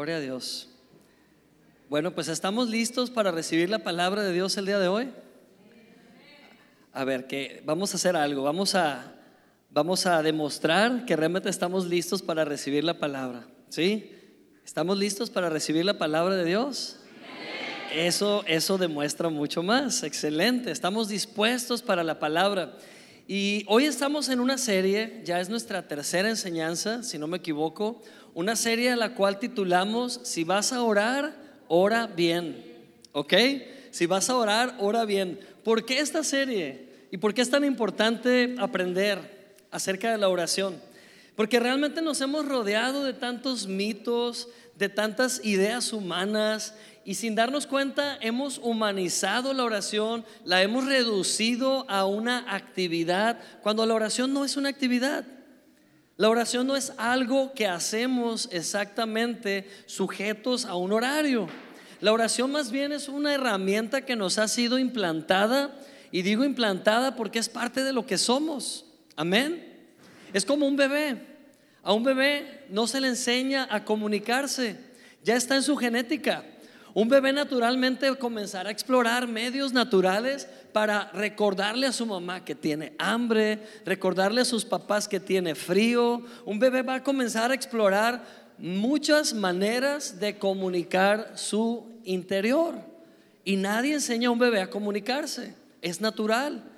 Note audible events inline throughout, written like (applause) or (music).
Gloria a Dios. Bueno, pues estamos listos para recibir la palabra de Dios el día de hoy. A ver, que vamos a hacer algo, vamos a vamos a demostrar que realmente estamos listos para recibir la palabra, ¿sí? ¿Estamos listos para recibir la palabra de Dios? Eso eso demuestra mucho más. Excelente. Estamos dispuestos para la palabra. Y hoy estamos en una serie, ya es nuestra tercera enseñanza, si no me equivoco, una serie a la cual titulamos Si vas a orar, ora bien. ¿Ok? Si vas a orar, ora bien. ¿Por qué esta serie? ¿Y por qué es tan importante aprender acerca de la oración? Porque realmente nos hemos rodeado de tantos mitos, de tantas ideas humanas y sin darnos cuenta hemos humanizado la oración, la hemos reducido a una actividad, cuando la oración no es una actividad. La oración no es algo que hacemos exactamente sujetos a un horario. La oración más bien es una herramienta que nos ha sido implantada, y digo implantada porque es parte de lo que somos. Amén. Es como un bebé. A un bebé no se le enseña a comunicarse, ya está en su genética. Un bebé naturalmente comenzará a explorar medios naturales para recordarle a su mamá que tiene hambre, recordarle a sus papás que tiene frío. Un bebé va a comenzar a explorar muchas maneras de comunicar su interior. Y nadie enseña a un bebé a comunicarse, es natural.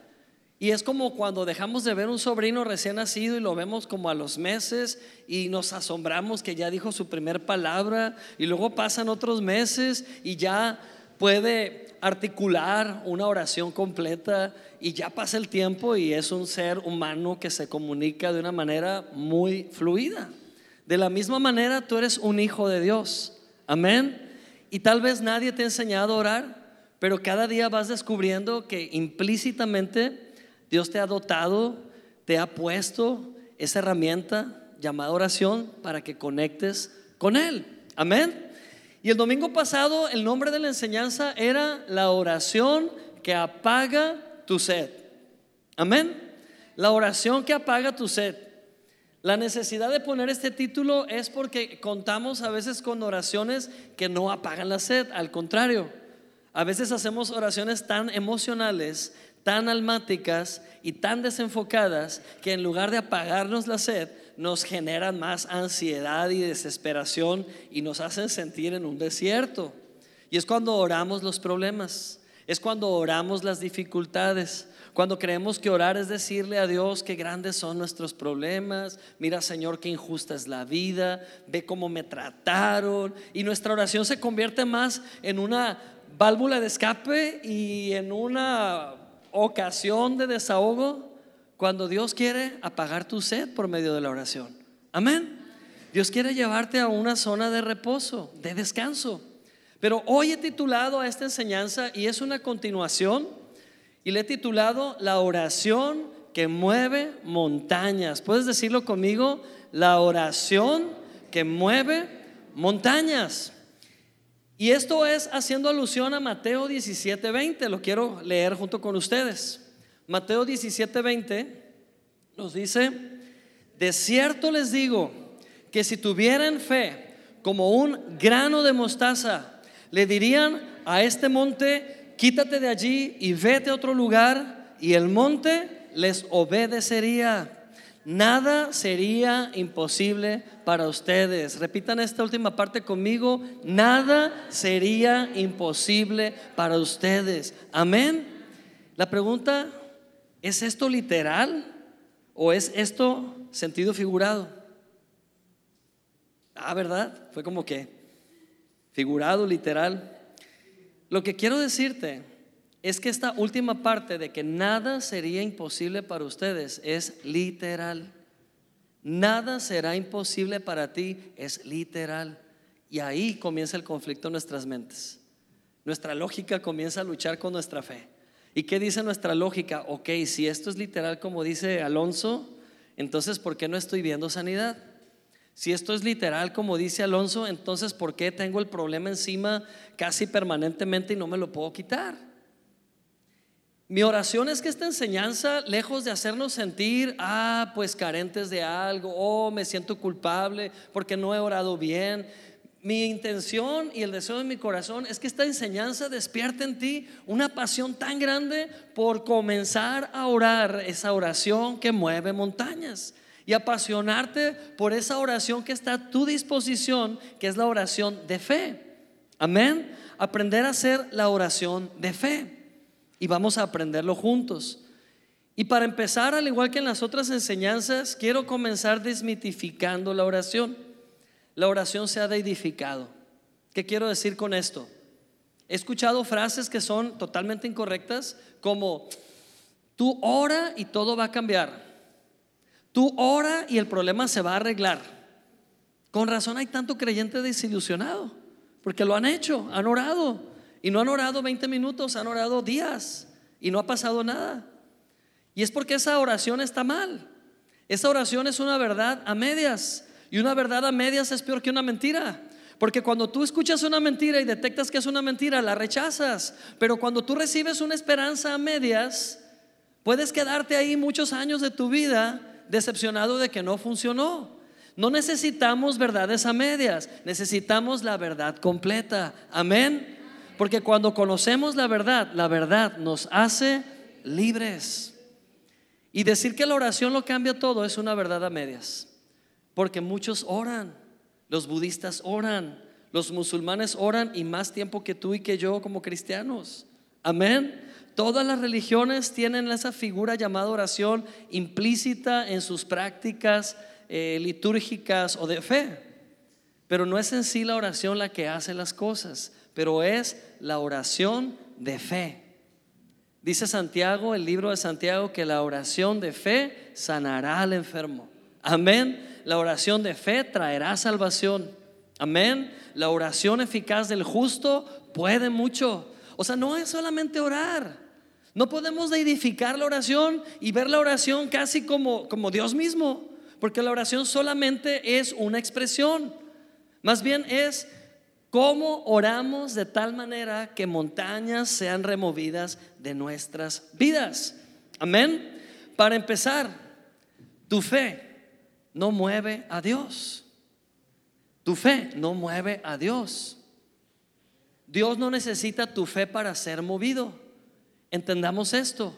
Y es como cuando dejamos de ver un sobrino recién nacido y lo vemos como a los meses y nos asombramos que ya dijo su primer palabra y luego pasan otros meses y ya puede articular una oración completa y ya pasa el tiempo y es un ser humano que se comunica de una manera muy fluida. De la misma manera tú eres un hijo de Dios. Amén. Y tal vez nadie te ha enseñado a orar, pero cada día vas descubriendo que implícitamente Dios te ha dotado, te ha puesto esa herramienta llamada oración para que conectes con Él. Amén. Y el domingo pasado el nombre de la enseñanza era la oración que apaga tu sed. Amén. La oración que apaga tu sed. La necesidad de poner este título es porque contamos a veces con oraciones que no apagan la sed, al contrario. A veces hacemos oraciones tan emocionales, tan almáticas y tan desenfocadas que en lugar de apagarnos la sed, nos generan más ansiedad y desesperación y nos hacen sentir en un desierto. Y es cuando oramos los problemas, es cuando oramos las dificultades, cuando creemos que orar es decirle a Dios que grandes son nuestros problemas, mira Señor qué injusta es la vida, ve cómo me trataron y nuestra oración se convierte más en una válvula de escape y en una ocasión de desahogo cuando Dios quiere apagar tu sed por medio de la oración. Amén. Dios quiere llevarte a una zona de reposo, de descanso. Pero hoy he titulado a esta enseñanza y es una continuación y le he titulado La oración que mueve montañas. ¿Puedes decirlo conmigo? La oración que mueve montañas. Y esto es haciendo alusión a Mateo 17:20, lo quiero leer junto con ustedes. Mateo 17:20 nos dice, de cierto les digo que si tuvieran fe como un grano de mostaza, le dirían a este monte, quítate de allí y vete a otro lugar, y el monte les obedecería. Nada sería imposible para ustedes. Repitan esta última parte conmigo. Nada sería imposible para ustedes. Amén. La pregunta, ¿es esto literal o es esto sentido figurado? Ah, ¿verdad? Fue como que figurado, literal. Lo que quiero decirte es que esta última parte de que nada sería imposible para ustedes es literal. Nada será imposible para ti es literal. Y ahí comienza el conflicto en nuestras mentes. Nuestra lógica comienza a luchar con nuestra fe. ¿Y qué dice nuestra lógica? Ok, si esto es literal como dice Alonso, entonces ¿por qué no estoy viendo sanidad? Si esto es literal como dice Alonso, entonces ¿por qué tengo el problema encima casi permanentemente y no me lo puedo quitar? Mi oración es que esta enseñanza, lejos de hacernos sentir, ah, pues carentes de algo, oh, me siento culpable porque no he orado bien, mi intención y el deseo de mi corazón es que esta enseñanza despierte en ti una pasión tan grande por comenzar a orar esa oración que mueve montañas y apasionarte por esa oración que está a tu disposición, que es la oración de fe. Amén. Aprender a hacer la oración de fe. Y vamos a aprenderlo juntos. Y para empezar, al igual que en las otras enseñanzas, quiero comenzar desmitificando la oración. La oración se ha edificado. ¿Qué quiero decir con esto? He escuchado frases que son totalmente incorrectas, como tú ora y todo va a cambiar. Tú ora y el problema se va a arreglar. Con razón hay tanto creyente desilusionado, porque lo han hecho, han orado. Y no han orado 20 minutos, han orado días y no ha pasado nada. Y es porque esa oración está mal. Esa oración es una verdad a medias. Y una verdad a medias es peor que una mentira. Porque cuando tú escuchas una mentira y detectas que es una mentira, la rechazas. Pero cuando tú recibes una esperanza a medias, puedes quedarte ahí muchos años de tu vida decepcionado de que no funcionó. No necesitamos verdades a medias, necesitamos la verdad completa. Amén. Porque cuando conocemos la verdad, la verdad nos hace libres. Y decir que la oración lo cambia todo es una verdad a medias. Porque muchos oran, los budistas oran, los musulmanes oran y más tiempo que tú y que yo como cristianos. Amén. Todas las religiones tienen esa figura llamada oración implícita en sus prácticas eh, litúrgicas o de fe. Pero no es en sí la oración la que hace las cosas, pero es la oración de fe. Dice Santiago, el libro de Santiago, que la oración de fe sanará al enfermo. Amén. La oración de fe traerá salvación. Amén. La oración eficaz del justo puede mucho. O sea, no es solamente orar. No podemos edificar la oración y ver la oración casi como, como Dios mismo, porque la oración solamente es una expresión. Más bien es cómo oramos de tal manera que montañas sean removidas de nuestras vidas. Amén. Para empezar, tu fe no mueve a Dios. Tu fe no mueve a Dios. Dios no necesita tu fe para ser movido. Entendamos esto.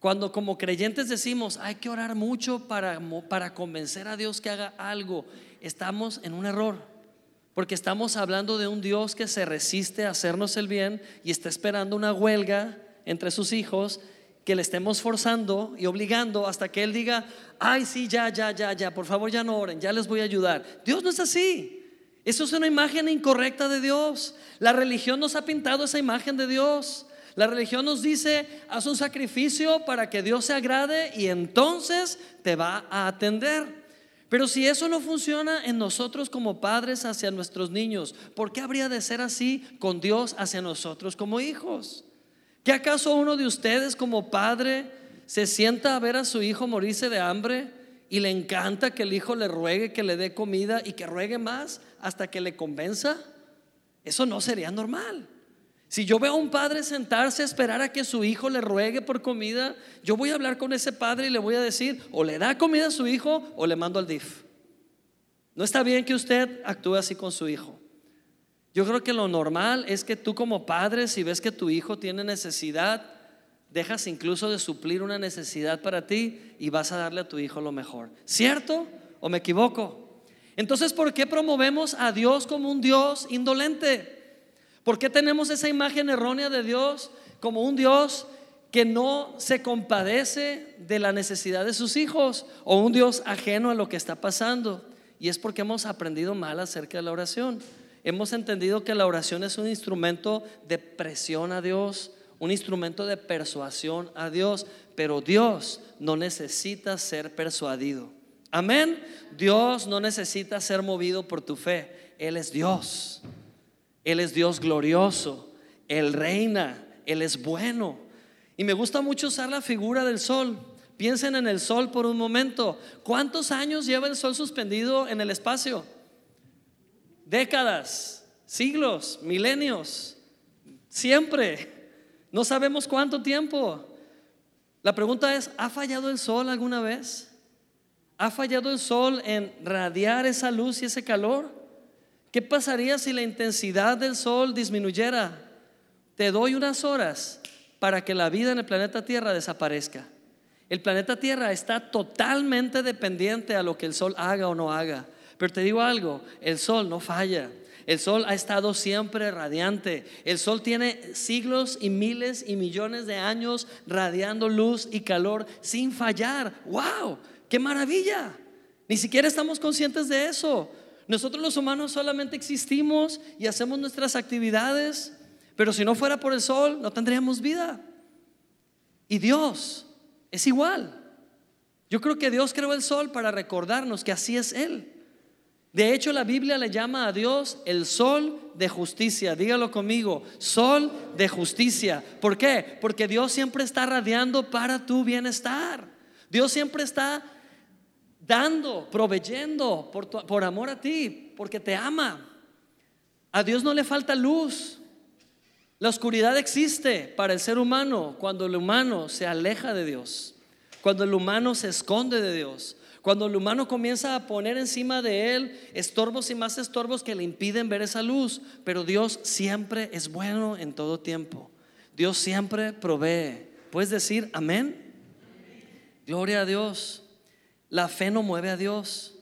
Cuando como creyentes decimos, hay que orar mucho para, para convencer a Dios que haga algo, estamos en un error. Porque estamos hablando de un Dios que se resiste a hacernos el bien y está esperando una huelga entre sus hijos que le estemos forzando y obligando hasta que Él diga, ay, sí, ya, ya, ya, ya, por favor ya no oren, ya les voy a ayudar. Dios no es así. Eso es una imagen incorrecta de Dios. La religión nos ha pintado esa imagen de Dios. La religión nos dice, haz un sacrificio para que Dios se agrade y entonces te va a atender. Pero si eso no funciona en nosotros como padres hacia nuestros niños, ¿por qué habría de ser así con Dios hacia nosotros como hijos? ¿Qué acaso uno de ustedes como padre se sienta a ver a su hijo morirse de hambre y le encanta que el hijo le ruegue que le dé comida y que ruegue más hasta que le convenza, eso no sería normal. Si yo veo a un padre sentarse a esperar a que su hijo le ruegue por comida, yo voy a hablar con ese padre y le voy a decir, o le da comida a su hijo o le mando al DIF. No está bien que usted actúe así con su hijo. Yo creo que lo normal es que tú como padre, si ves que tu hijo tiene necesidad, dejas incluso de suplir una necesidad para ti y vas a darle a tu hijo lo mejor. ¿Cierto o me equivoco? Entonces, ¿por qué promovemos a Dios como un Dios indolente? ¿Por qué tenemos esa imagen errónea de Dios como un Dios que no se compadece de la necesidad de sus hijos o un Dios ajeno a lo que está pasando? Y es porque hemos aprendido mal acerca de la oración. Hemos entendido que la oración es un instrumento de presión a Dios, un instrumento de persuasión a Dios, pero Dios no necesita ser persuadido. Amén. Dios no necesita ser movido por tu fe. Él es Dios. Él es Dios glorioso. Él reina. Él es bueno. Y me gusta mucho usar la figura del sol. Piensen en el sol por un momento. ¿Cuántos años lleva el sol suspendido en el espacio? Décadas, siglos, milenios. Siempre. No sabemos cuánto tiempo. La pregunta es, ¿ha fallado el sol alguna vez? ¿Ha fallado el sol en radiar esa luz y ese calor? ¿Qué pasaría si la intensidad del sol disminuyera? Te doy unas horas para que la vida en el planeta Tierra desaparezca. El planeta Tierra está totalmente dependiente a lo que el sol haga o no haga. Pero te digo algo, el sol no falla. El sol ha estado siempre radiante. El sol tiene siglos y miles y millones de años radiando luz y calor sin fallar. ¡Wow! ¡Qué maravilla! Ni siquiera estamos conscientes de eso. Nosotros los humanos solamente existimos y hacemos nuestras actividades, pero si no fuera por el sol no tendríamos vida. Y Dios es igual. Yo creo que Dios creó el sol para recordarnos que así es Él. De hecho, la Biblia le llama a Dios el sol de justicia. Dígalo conmigo, sol de justicia. ¿Por qué? Porque Dios siempre está radiando para tu bienestar. Dios siempre está dando, proveyendo por, amor a ti, porque te ama. A Dios no le falta luz. La oscuridad existe para el ser humano cuando el humano se aleja de Dios, cuando el humano se esconde de Dios, cuando el humano comienza a poner encima de él estorbos y más estorbos que le impiden ver esa luz, pero Dios siempre es bueno en todo tiempo. Dios siempre provee. ¿Puedes decir amén? Gloria a Dios. La fe no mueve a Dios.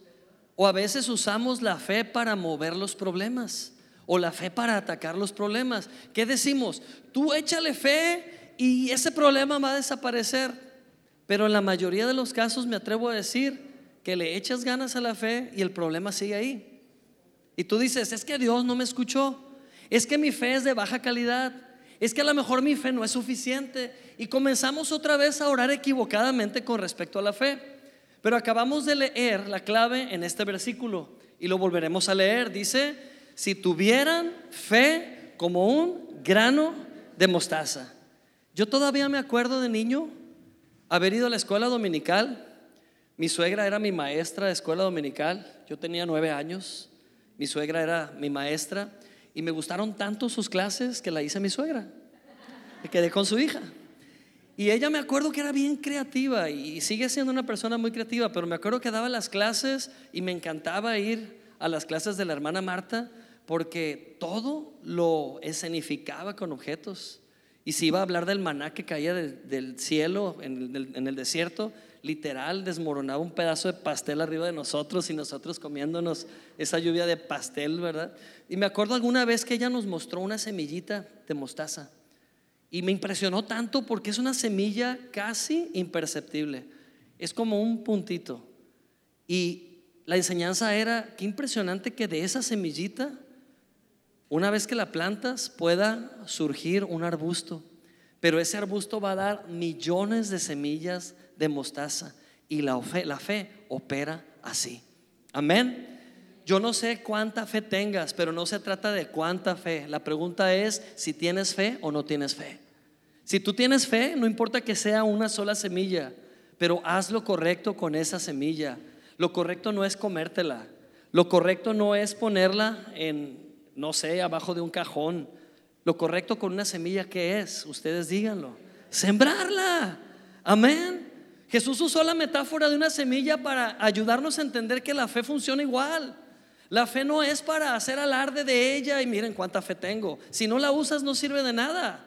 O a veces usamos la fe para mover los problemas o la fe para atacar los problemas. ¿Qué decimos? Tú échale fe y ese problema va a desaparecer. Pero en la mayoría de los casos me atrevo a decir que le echas ganas a la fe y el problema sigue ahí. Y tú dices, es que Dios no me escuchó, es que mi fe es de baja calidad, es que a lo mejor mi fe no es suficiente. Y comenzamos otra vez a orar equivocadamente con respecto a la fe. Pero acabamos de leer la clave en este versículo y lo volveremos a leer. Dice, si tuvieran fe como un grano de mostaza. Yo todavía me acuerdo de niño haber ido a la escuela dominical mi suegra era mi maestra de escuela dominical. Yo tenía nueve años. Mi suegra era mi maestra. Y me gustaron tanto sus clases que la hice mi suegra. Me quedé con su hija. Y ella me acuerdo que era bien creativa y sigue siendo una persona muy creativa, pero me acuerdo que daba las clases y me encantaba ir a las clases de la hermana Marta porque todo lo escenificaba con objetos. Y si iba a hablar del maná que caía del, cielo en el desierto, literal desmoronaba un pedazo de pastel arriba de nosotros y nosotros comiéndonos esa lluvia de pastel, ¿verdad? Y me acuerdo alguna vez que ella nos mostró una semillita de mostaza y me impresionó tanto porque es una semilla casi imperceptible, es como un puntito. Y la enseñanza era, qué impresionante que de esa semillita, una vez que la plantas, pueda surgir un arbusto. Pero ese arbusto va a dar millones de semillas de mostaza y la fe, opera así. Amén. Yo no sé cuánta fe tengas, pero no se trata de cuánta fe. La pregunta es si tienes fe o no tienes fe. Si tú tienes fe, no importa que sea una sola semilla, pero haz lo correcto con esa semilla. Lo correcto no es comértela. Lo correcto no es ponerla en, no sé, abajo de un cajón. Lo correcto con una semilla, ¿qué es? Ustedes díganlo. Sembrarla. Amén. Jesús usó la metáfora de una semilla para ayudarnos a entender que la fe funciona igual. La fe no es para hacer alarde de ella y miren cuánta fe tengo. Si no la usas no sirve de nada.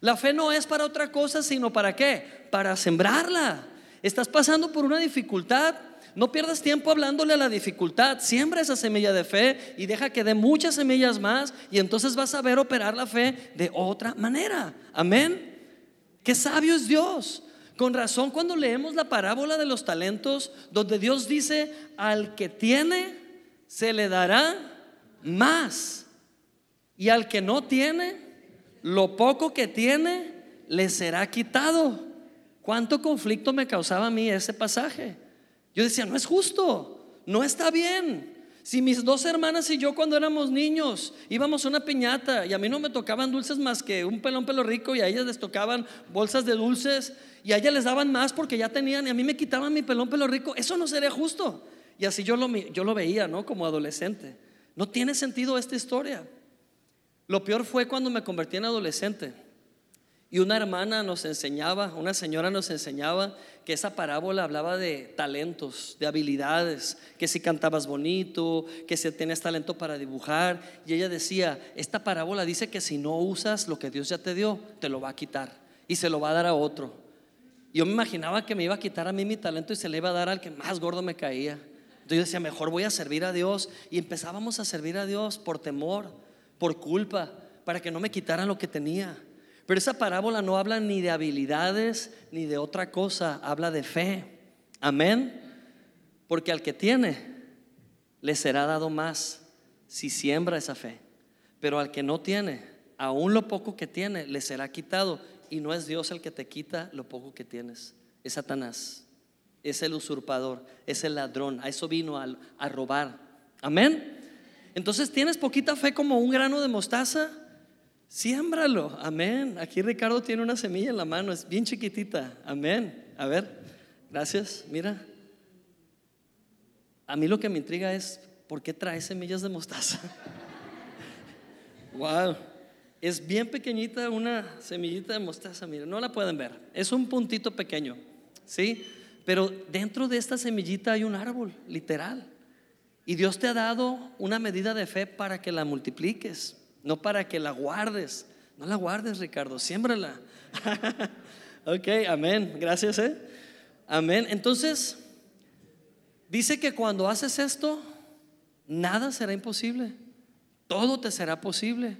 La fe no es para otra cosa, sino para qué? Para sembrarla. Estás pasando por una dificultad. No pierdas tiempo hablándole a la dificultad. Siembra esa semilla de fe y deja que dé muchas semillas más y entonces vas a ver operar la fe de otra manera. Amén. Qué sabio es Dios. Con razón cuando leemos la parábola de los talentos, donde Dios dice, al que tiene, se le dará más. Y al que no tiene, lo poco que tiene, le será quitado. ¿Cuánto conflicto me causaba a mí ese pasaje? Yo decía, no es justo, no está bien. Si mis dos hermanas y yo cuando éramos niños íbamos a una piñata y a mí no me tocaban dulces más que un pelón pelo rico y a ellas les tocaban bolsas de dulces y a ellas les daban más porque ya tenían y a mí me quitaban mi pelón pelo rico, eso no sería justo. Y así yo lo, yo lo veía, ¿no? Como adolescente. No tiene sentido esta historia. Lo peor fue cuando me convertí en adolescente Y una hermana nos enseñaba, una señora nos enseñaba que esa parábola hablaba de talentos, de habilidades, que si cantabas bonito, que si tenías talento para dibujar. Y ella decía, esta parábola dice que si no usas lo que Dios ya te dio, te lo va a quitar y se lo va a dar a otro. Yo me imaginaba que me iba a quitar a mí mi talento y se le iba a dar al que más gordo me caía. Entonces yo decía, mejor voy a servir a Dios. Y empezábamos a servir a Dios por temor, por culpa, para que no me quitaran lo que tenía. Pero esa parábola no habla ni de habilidades ni de otra cosa, habla de fe. Amén. Porque al que tiene, le será dado más si siembra esa fe. Pero al que no tiene, aún lo poco que tiene, le será quitado. Y no es Dios el que te quita lo poco que tienes, es Satanás, es el usurpador, es el ladrón. A eso vino a, robar. Amén. Entonces tienes poquita fe como un grano de mostaza. Siémbralo, amén. Aquí Ricardo tiene una semilla en la mano, es bien chiquitita, amén. A ver, gracias, mira. A mí lo que me intriga es, ¿por qué trae semillas de mostaza? (laughs) wow, es bien pequeñita una semillita de mostaza, mira, no la pueden ver, es un puntito pequeño, ¿sí? Pero dentro de esta semillita hay un árbol, literal. Y Dios te ha dado una medida de fe para que la multipliques no para que la guardes. No la guardes, Ricardo, siémbrala. (laughs) ok, amén. Gracias, ¿eh? Amén. Entonces, dice que cuando haces esto, nada será imposible. Todo te será posible.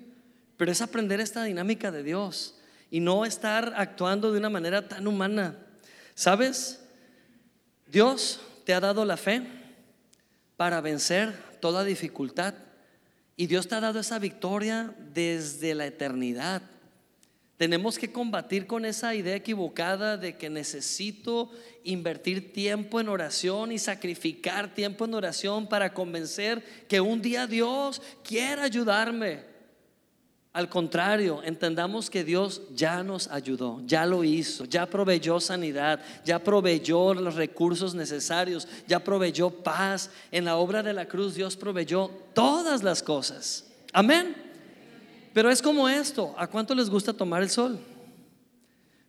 Pero es aprender esta dinámica de Dios y no estar actuando de una manera tan humana. ¿Sabes? Dios te ha dado la fe para vencer toda dificultad. Y Dios te ha dado esa victoria desde la eternidad. Tenemos que combatir con esa idea equivocada de que necesito invertir tiempo en oración y sacrificar tiempo en oración para convencer que un día Dios quiera ayudarme. Al contrario, entendamos que Dios ya nos ayudó, ya lo hizo, ya proveyó sanidad, ya proveyó los recursos necesarios, ya proveyó paz. En la obra de la cruz Dios proveyó todas las cosas. Amén. Pero es como esto, ¿a cuánto les gusta tomar el sol?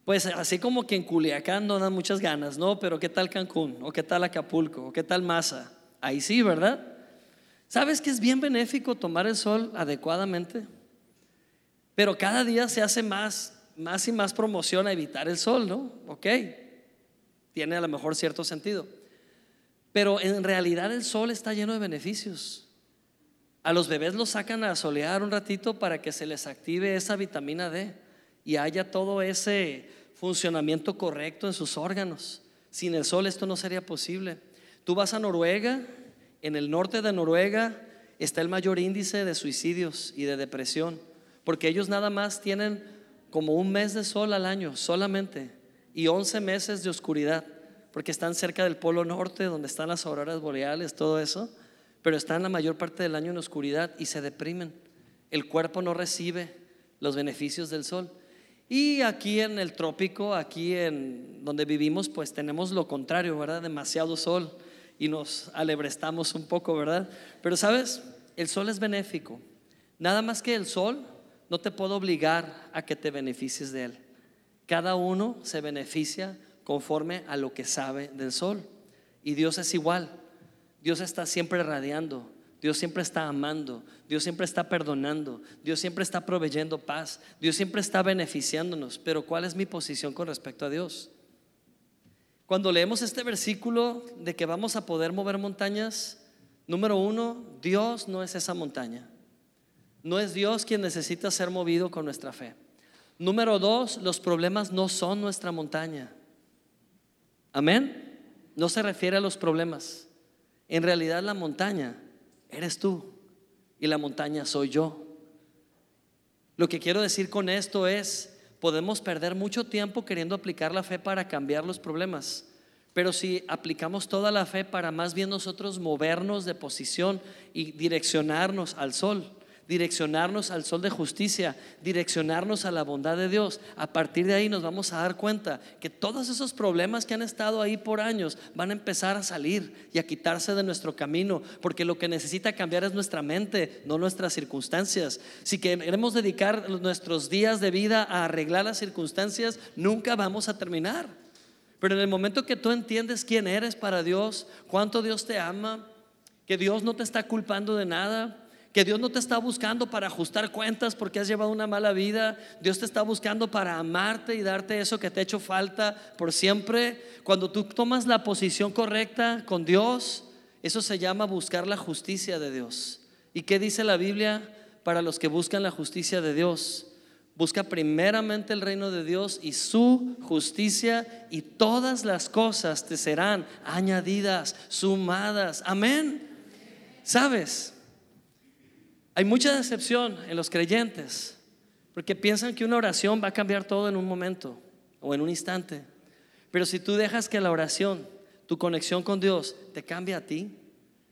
Pues así como que en Culiacán no dan muchas ganas, ¿no? Pero ¿qué tal Cancún? ¿O qué tal Acapulco? ¿O qué tal Masa? Ahí sí, ¿verdad? ¿Sabes que es bien benéfico tomar el sol adecuadamente? Pero cada día se hace más, más y más promoción a evitar el sol, ¿no? Ok, tiene a lo mejor cierto sentido. Pero en realidad el sol está lleno de beneficios. A los bebés los sacan a solear un ratito para que se les active esa vitamina D y haya todo ese funcionamiento correcto en sus órganos. Sin el sol esto no sería posible. Tú vas a Noruega, en el norte de Noruega está el mayor índice de suicidios y de depresión porque ellos nada más tienen como un mes de sol al año solamente y 11 meses de oscuridad, porque están cerca del polo norte, donde están las auroras boreales, todo eso, pero están la mayor parte del año en oscuridad y se deprimen. El cuerpo no recibe los beneficios del sol. Y aquí en el trópico, aquí en donde vivimos, pues tenemos lo contrario, ¿verdad? Demasiado sol y nos alebrestamos un poco, ¿verdad? Pero sabes, el sol es benéfico. Nada más que el sol no te puedo obligar a que te beneficies de él. Cada uno se beneficia conforme a lo que sabe del sol. Y Dios es igual. Dios está siempre radiando. Dios siempre está amando. Dios siempre está perdonando. Dios siempre está proveyendo paz. Dios siempre está beneficiándonos. Pero ¿cuál es mi posición con respecto a Dios? Cuando leemos este versículo de que vamos a poder mover montañas, número uno, Dios no es esa montaña. No es Dios quien necesita ser movido con nuestra fe. Número dos, los problemas no son nuestra montaña. Amén. No se refiere a los problemas. En realidad la montaña eres tú y la montaña soy yo. Lo que quiero decir con esto es, podemos perder mucho tiempo queriendo aplicar la fe para cambiar los problemas. Pero si aplicamos toda la fe para más bien nosotros movernos de posición y direccionarnos al sol, direccionarnos al sol de justicia, direccionarnos a la bondad de Dios. A partir de ahí nos vamos a dar cuenta que todos esos problemas que han estado ahí por años van a empezar a salir y a quitarse de nuestro camino, porque lo que necesita cambiar es nuestra mente, no nuestras circunstancias. Si queremos dedicar nuestros días de vida a arreglar las circunstancias, nunca vamos a terminar. Pero en el momento que tú entiendes quién eres para Dios, cuánto Dios te ama, que Dios no te está culpando de nada, que Dios no te está buscando para ajustar cuentas porque has llevado una mala vida. Dios te está buscando para amarte y darte eso que te ha hecho falta por siempre. Cuando tú tomas la posición correcta con Dios, eso se llama buscar la justicia de Dios. ¿Y qué dice la Biblia para los que buscan la justicia de Dios? Busca primeramente el reino de Dios y su justicia y todas las cosas te serán añadidas, sumadas. Amén. ¿Sabes? Hay mucha decepción en los creyentes porque piensan que una oración va a cambiar todo en un momento o en un instante. Pero si tú dejas que la oración, tu conexión con Dios, te cambie a ti,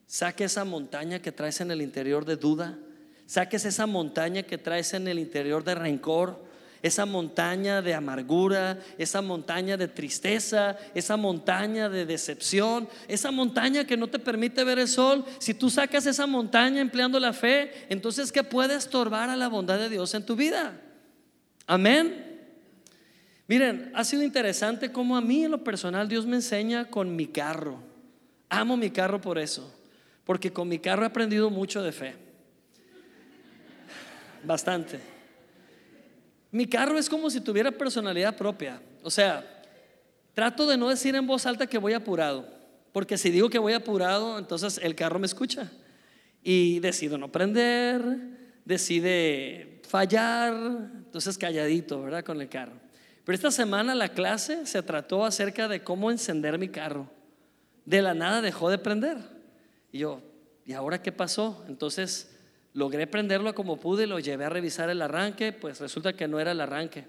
saque esa montaña que traes en el interior de duda, saques esa montaña que traes en el interior de rencor, esa montaña de amargura, esa montaña de tristeza, esa montaña de decepción, esa montaña que no te permite ver el sol. Si tú sacas esa montaña empleando la fe, entonces ¿qué puede estorbar a la bondad de Dios en tu vida? Amén. Miren, ha sido interesante cómo a mí en lo personal Dios me enseña con mi carro. Amo mi carro por eso, porque con mi carro he aprendido mucho de fe. Bastante. Mi carro es como si tuviera personalidad propia. O sea, trato de no decir en voz alta que voy apurado, porque si digo que voy apurado, entonces el carro me escucha. Y decido no prender, decide fallar, entonces calladito, ¿verdad? Con el carro. Pero esta semana la clase se trató acerca de cómo encender mi carro. De la nada dejó de prender. Y yo, ¿y ahora qué pasó? Entonces Logré prenderlo como pude, lo llevé a revisar el arranque, pues resulta que no era el arranque.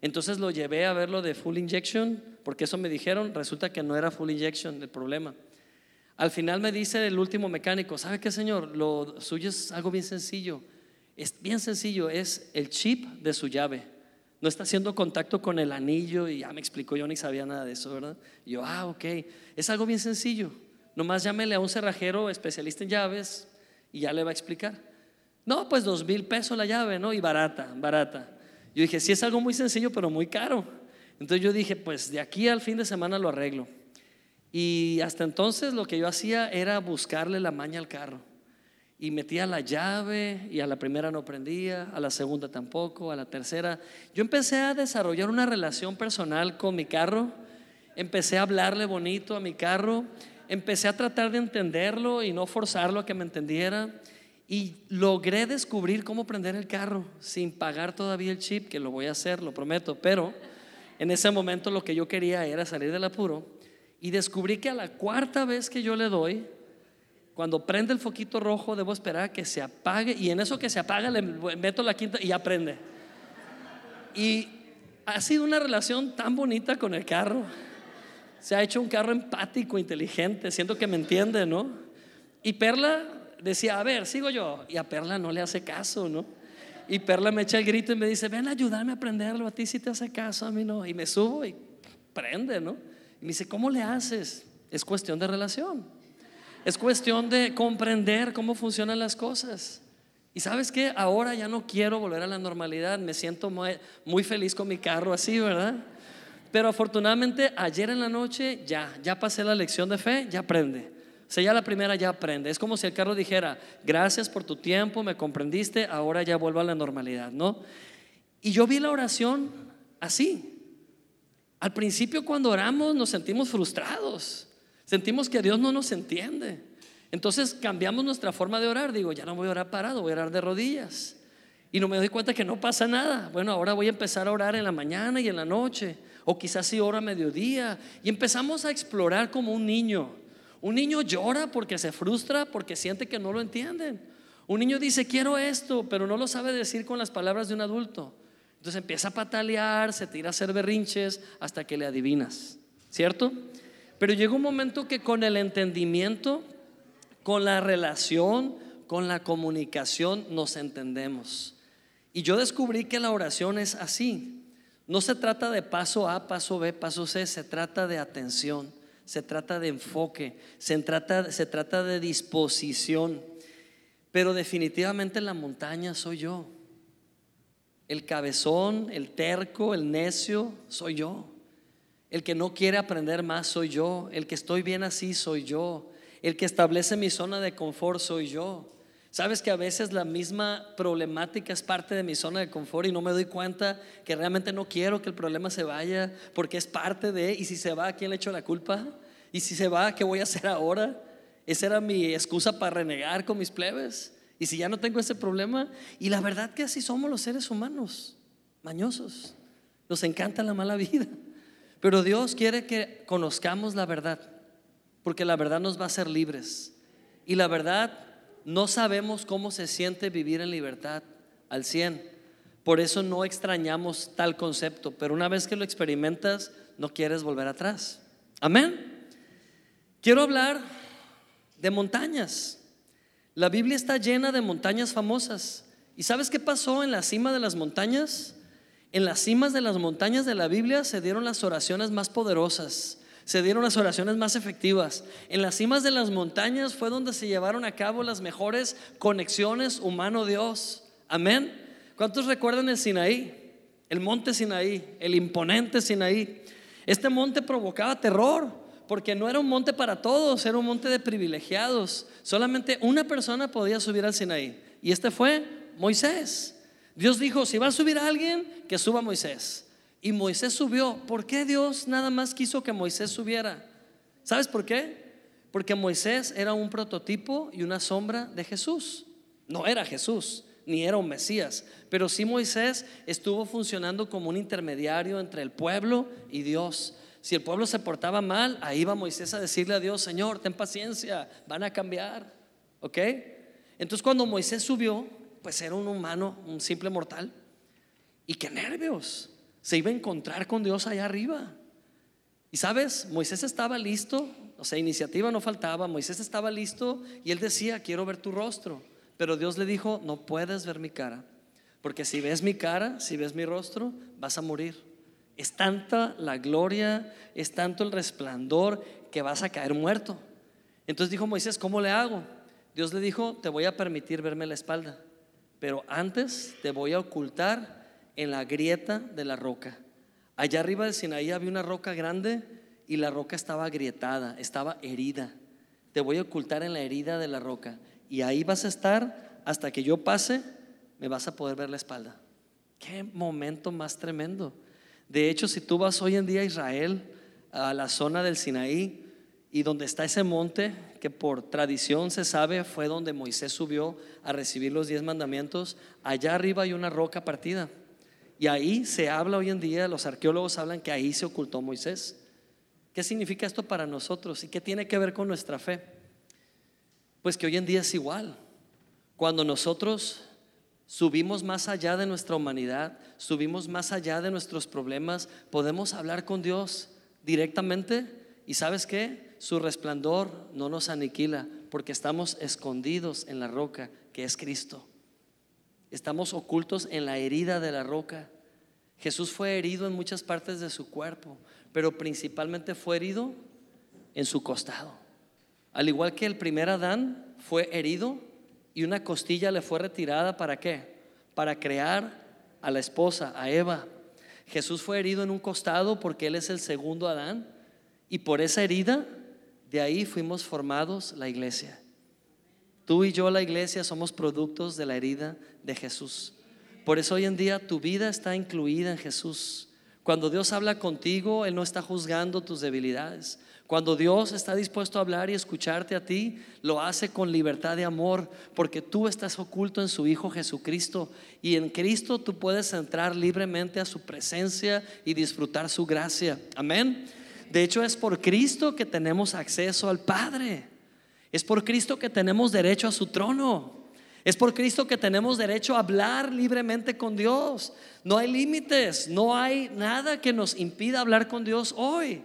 Entonces lo llevé a verlo de full injection, porque eso me dijeron, resulta que no era full injection el problema. Al final me dice el último mecánico, ¿sabe qué señor? Lo suyo es algo bien sencillo. Es bien sencillo, es el chip de su llave. No está haciendo contacto con el anillo y ya me explicó, yo ni sabía nada de eso, ¿verdad? Yo, ah, ok, es algo bien sencillo. Nomás llámele a un cerrajero especialista en llaves y ya le va a explicar. No, pues dos mil pesos la llave, ¿no? Y barata, barata. Yo dije, sí es algo muy sencillo, pero muy caro. Entonces yo dije, pues de aquí al fin de semana lo arreglo. Y hasta entonces lo que yo hacía era buscarle la maña al carro. Y metía la llave y a la primera no prendía, a la segunda tampoco, a la tercera. Yo empecé a desarrollar una relación personal con mi carro. Empecé a hablarle bonito a mi carro. Empecé a tratar de entenderlo y no forzarlo a que me entendiera. Y logré descubrir cómo prender el carro sin pagar todavía el chip, que lo voy a hacer, lo prometo. Pero en ese momento lo que yo quería era salir del apuro. Y descubrí que a la cuarta vez que yo le doy, cuando prende el foquito rojo, debo esperar que se apague. Y en eso que se apaga, le meto la quinta y ya prende. Y ha sido una relación tan bonita con el carro. Se ha hecho un carro empático, inteligente, siento que me entiende, ¿no? Y Perla decía, a ver, sigo yo. Y a Perla no le hace caso, ¿no? Y Perla me echa el grito y me dice, ven, ayúdame a aprenderlo, a ti si te hace caso, a mí no. Y me subo y prende, ¿no? Y me dice, ¿cómo le haces? Es cuestión de relación. Es cuestión de comprender cómo funcionan las cosas. Y sabes qué, ahora ya no quiero volver a la normalidad, me siento muy, muy feliz con mi carro así, ¿verdad? Pero afortunadamente ayer en la noche ya, ya pasé la lección de fe, ya aprende. Sea, ya la primera ya aprende. Es como si el carro dijera, gracias por tu tiempo, me comprendiste, ahora ya vuelvo a la normalidad, ¿no? Y yo vi la oración así. Al principio cuando oramos nos sentimos frustrados, sentimos que Dios no nos entiende. Entonces cambiamos nuestra forma de orar. Digo, ya no voy a orar parado, voy a orar de rodillas. Y no me doy cuenta que no pasa nada. Bueno, ahora voy a empezar a orar en la mañana y en la noche. O quizás si ora a mediodía. Y empezamos a explorar como un niño. Un niño llora porque se frustra, porque siente que no lo entienden. Un niño dice, quiero esto, pero no lo sabe decir con las palabras de un adulto. Entonces empieza a patalear, se tira a hacer berrinches hasta que le adivinas, ¿cierto? Pero llega un momento que con el entendimiento, con la relación, con la comunicación nos entendemos. Y yo descubrí que la oración es así. No se trata de paso A, paso B, paso C, se trata de atención, se trata de enfoque, se trata, se trata de disposición. Pero definitivamente la montaña soy yo. El cabezón, el terco, el necio, soy yo. El que no quiere aprender más soy yo. El que estoy bien así soy yo. El que establece mi zona de confort soy yo. Sabes que a veces la misma problemática es parte de mi zona de confort y no me doy cuenta que realmente no quiero que el problema se vaya porque es parte de, y si se va, ¿a quién le echo la culpa? Y si se va, ¿qué voy a hacer ahora? Esa era mi excusa para renegar con mis plebes. Y si ya no tengo ese problema, y la verdad que así somos los seres humanos, mañosos, nos encanta la mala vida. Pero Dios quiere que conozcamos la verdad, porque la verdad nos va a hacer libres. Y la verdad, no sabemos cómo se siente vivir en libertad al 100. Por eso no extrañamos tal concepto, pero una vez que lo experimentas, no quieres volver atrás. Amén. Quiero hablar de montañas. La Biblia está llena de montañas famosas. ¿Y sabes qué pasó en la cima de las montañas? En las cimas de las montañas de la Biblia se dieron las oraciones más poderosas, se dieron las oraciones más efectivas. En las cimas de las montañas fue donde se llevaron a cabo las mejores conexiones humano-Dios. Amén. ¿Cuántos recuerdan el Sinaí? El monte Sinaí, el imponente Sinaí. Este monte provocaba terror porque no era un monte para todos, era un monte de privilegiados. Solamente una persona podía subir al Sinaí y este fue Moisés. Dios dijo, si va a subir alguien, que suba Moisés. Y Moisés subió. ¿Por qué Dios nada más quiso que Moisés subiera? ¿Sabes por qué? Porque Moisés era un prototipo y una sombra de Jesús. No era Jesús, ni era un Mesías, pero sí Moisés estuvo funcionando como un intermediario entre el pueblo y Dios. Si el pueblo se portaba mal, ahí va Moisés a decirle a Dios, Señor, ten paciencia, van a cambiar. ¿Ok? Entonces cuando Moisés subió, pues era un humano, un simple mortal. Y qué nervios. Se iba a encontrar con Dios allá arriba. Y sabes, Moisés estaba listo, o sea, iniciativa no faltaba, Moisés estaba listo y él decía, quiero ver tu rostro. Pero Dios le dijo, no puedes ver mi cara, porque si ves mi cara, si ves mi rostro, vas a morir. Es tanta la gloria, es tanto el resplandor que vas a caer muerto. Entonces dijo Moisés, ¿cómo le hago? Dios le dijo, te voy a permitir verme la espalda pero antes te voy a ocultar en la grieta de la roca. Allá arriba del Sinaí había una roca grande y la roca estaba agrietada, estaba herida. Te voy a ocultar en la herida de la roca y ahí vas a estar hasta que yo pase, me vas a poder ver la espalda. Qué momento más tremendo. De hecho, si tú vas hoy en día a Israel, a la zona del Sinaí, y donde está ese monte, que por tradición se sabe fue donde Moisés subió a recibir los diez mandamientos, allá arriba hay una roca partida. Y ahí se habla hoy en día, los arqueólogos hablan que ahí se ocultó Moisés. ¿Qué significa esto para nosotros y qué tiene que ver con nuestra fe? Pues que hoy en día es igual. Cuando nosotros subimos más allá de nuestra humanidad, subimos más allá de nuestros problemas, podemos hablar con Dios directamente y sabes qué? su resplandor no nos aniquila porque estamos escondidos en la roca que es Cristo. Estamos ocultos en la herida de la roca. Jesús fue herido en muchas partes de su cuerpo, pero principalmente fue herido en su costado. Al igual que el primer Adán fue herido y una costilla le fue retirada para qué? Para crear a la esposa, a Eva. Jesús fue herido en un costado porque él es el segundo Adán y por esa herida de ahí fuimos formados la iglesia. Tú y yo, la iglesia, somos productos de la herida de Jesús. Por eso hoy en día tu vida está incluida en Jesús. Cuando Dios habla contigo, Él no está juzgando tus debilidades. Cuando Dios está dispuesto a hablar y escucharte a ti, lo hace con libertad de amor, porque tú estás oculto en su Hijo Jesucristo y en Cristo tú puedes entrar libremente a su presencia y disfrutar su gracia. Amén. De hecho, es por Cristo que tenemos acceso al Padre. Es por Cristo que tenemos derecho a su trono. Es por Cristo que tenemos derecho a hablar libremente con Dios. No hay límites, no hay nada que nos impida hablar con Dios hoy.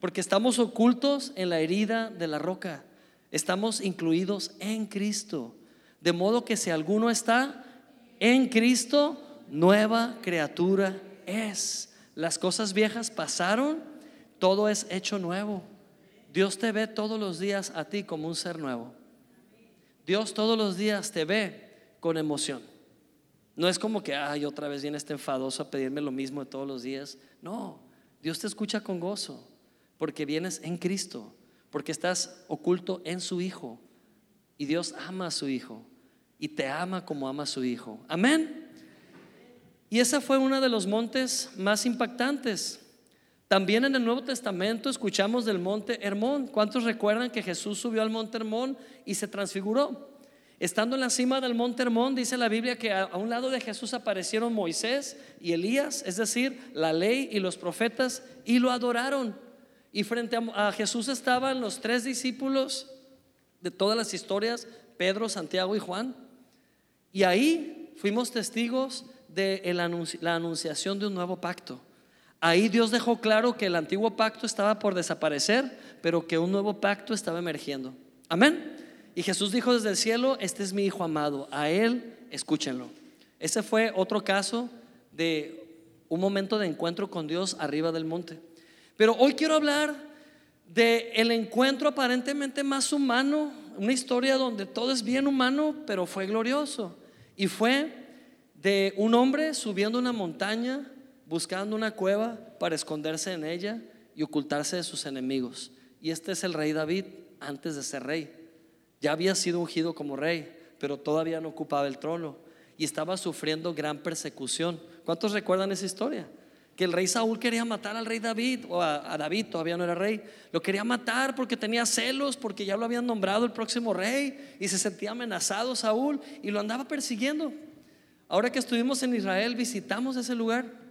Porque estamos ocultos en la herida de la roca. Estamos incluidos en Cristo. De modo que si alguno está en Cristo, nueva criatura es. Las cosas viejas pasaron, todo es hecho nuevo. Dios te ve todos los días a ti como un ser nuevo. Dios todos los días te ve con emoción. No es como que, ay, otra vez viene este enfadoso a pedirme lo mismo de todos los días. No, Dios te escucha con gozo, porque vienes en Cristo, porque estás oculto en su Hijo. Y Dios ama a su Hijo y te ama como ama a su Hijo. Amén. Y ese fue uno de los montes más impactantes. También en el Nuevo Testamento escuchamos del monte Hermón. ¿Cuántos recuerdan que Jesús subió al monte Hermón y se transfiguró? Estando en la cima del monte Hermón, dice la Biblia que a, un lado de Jesús aparecieron Moisés y Elías, es decir, la ley y los profetas, y lo adoraron. Y frente a, Jesús estaban los tres discípulos de todas las historias, Pedro, Santiago y Juan. Y ahí fuimos testigos de la anunciación de un nuevo pacto. Ahí Dios dejó claro que el antiguo pacto estaba por desaparecer, pero que un nuevo pacto estaba emergiendo. Amén. Y Jesús dijo desde el cielo, este es mi Hijo amado, a Él escúchenlo. Ese fue otro caso de un momento de encuentro con Dios arriba del monte. Pero hoy quiero hablar de el encuentro aparentemente más humano, una historia donde todo es bien humano, pero fue glorioso. Y fue de un hombre subiendo una montaña, buscando una cueva para esconderse en ella y ocultarse de sus enemigos. Y este es el rey David antes de ser rey. Ya había sido ungido como rey, pero todavía no ocupaba el trono y estaba sufriendo gran persecución. ¿Cuántos recuerdan esa historia? Que el rey Saúl quería matar al rey David, o a, David todavía no era rey, lo quería matar porque tenía celos, porque ya lo habían nombrado el próximo rey y se sentía amenazado Saúl y lo andaba persiguiendo. Ahora que estuvimos en Israel, visitamos ese lugar,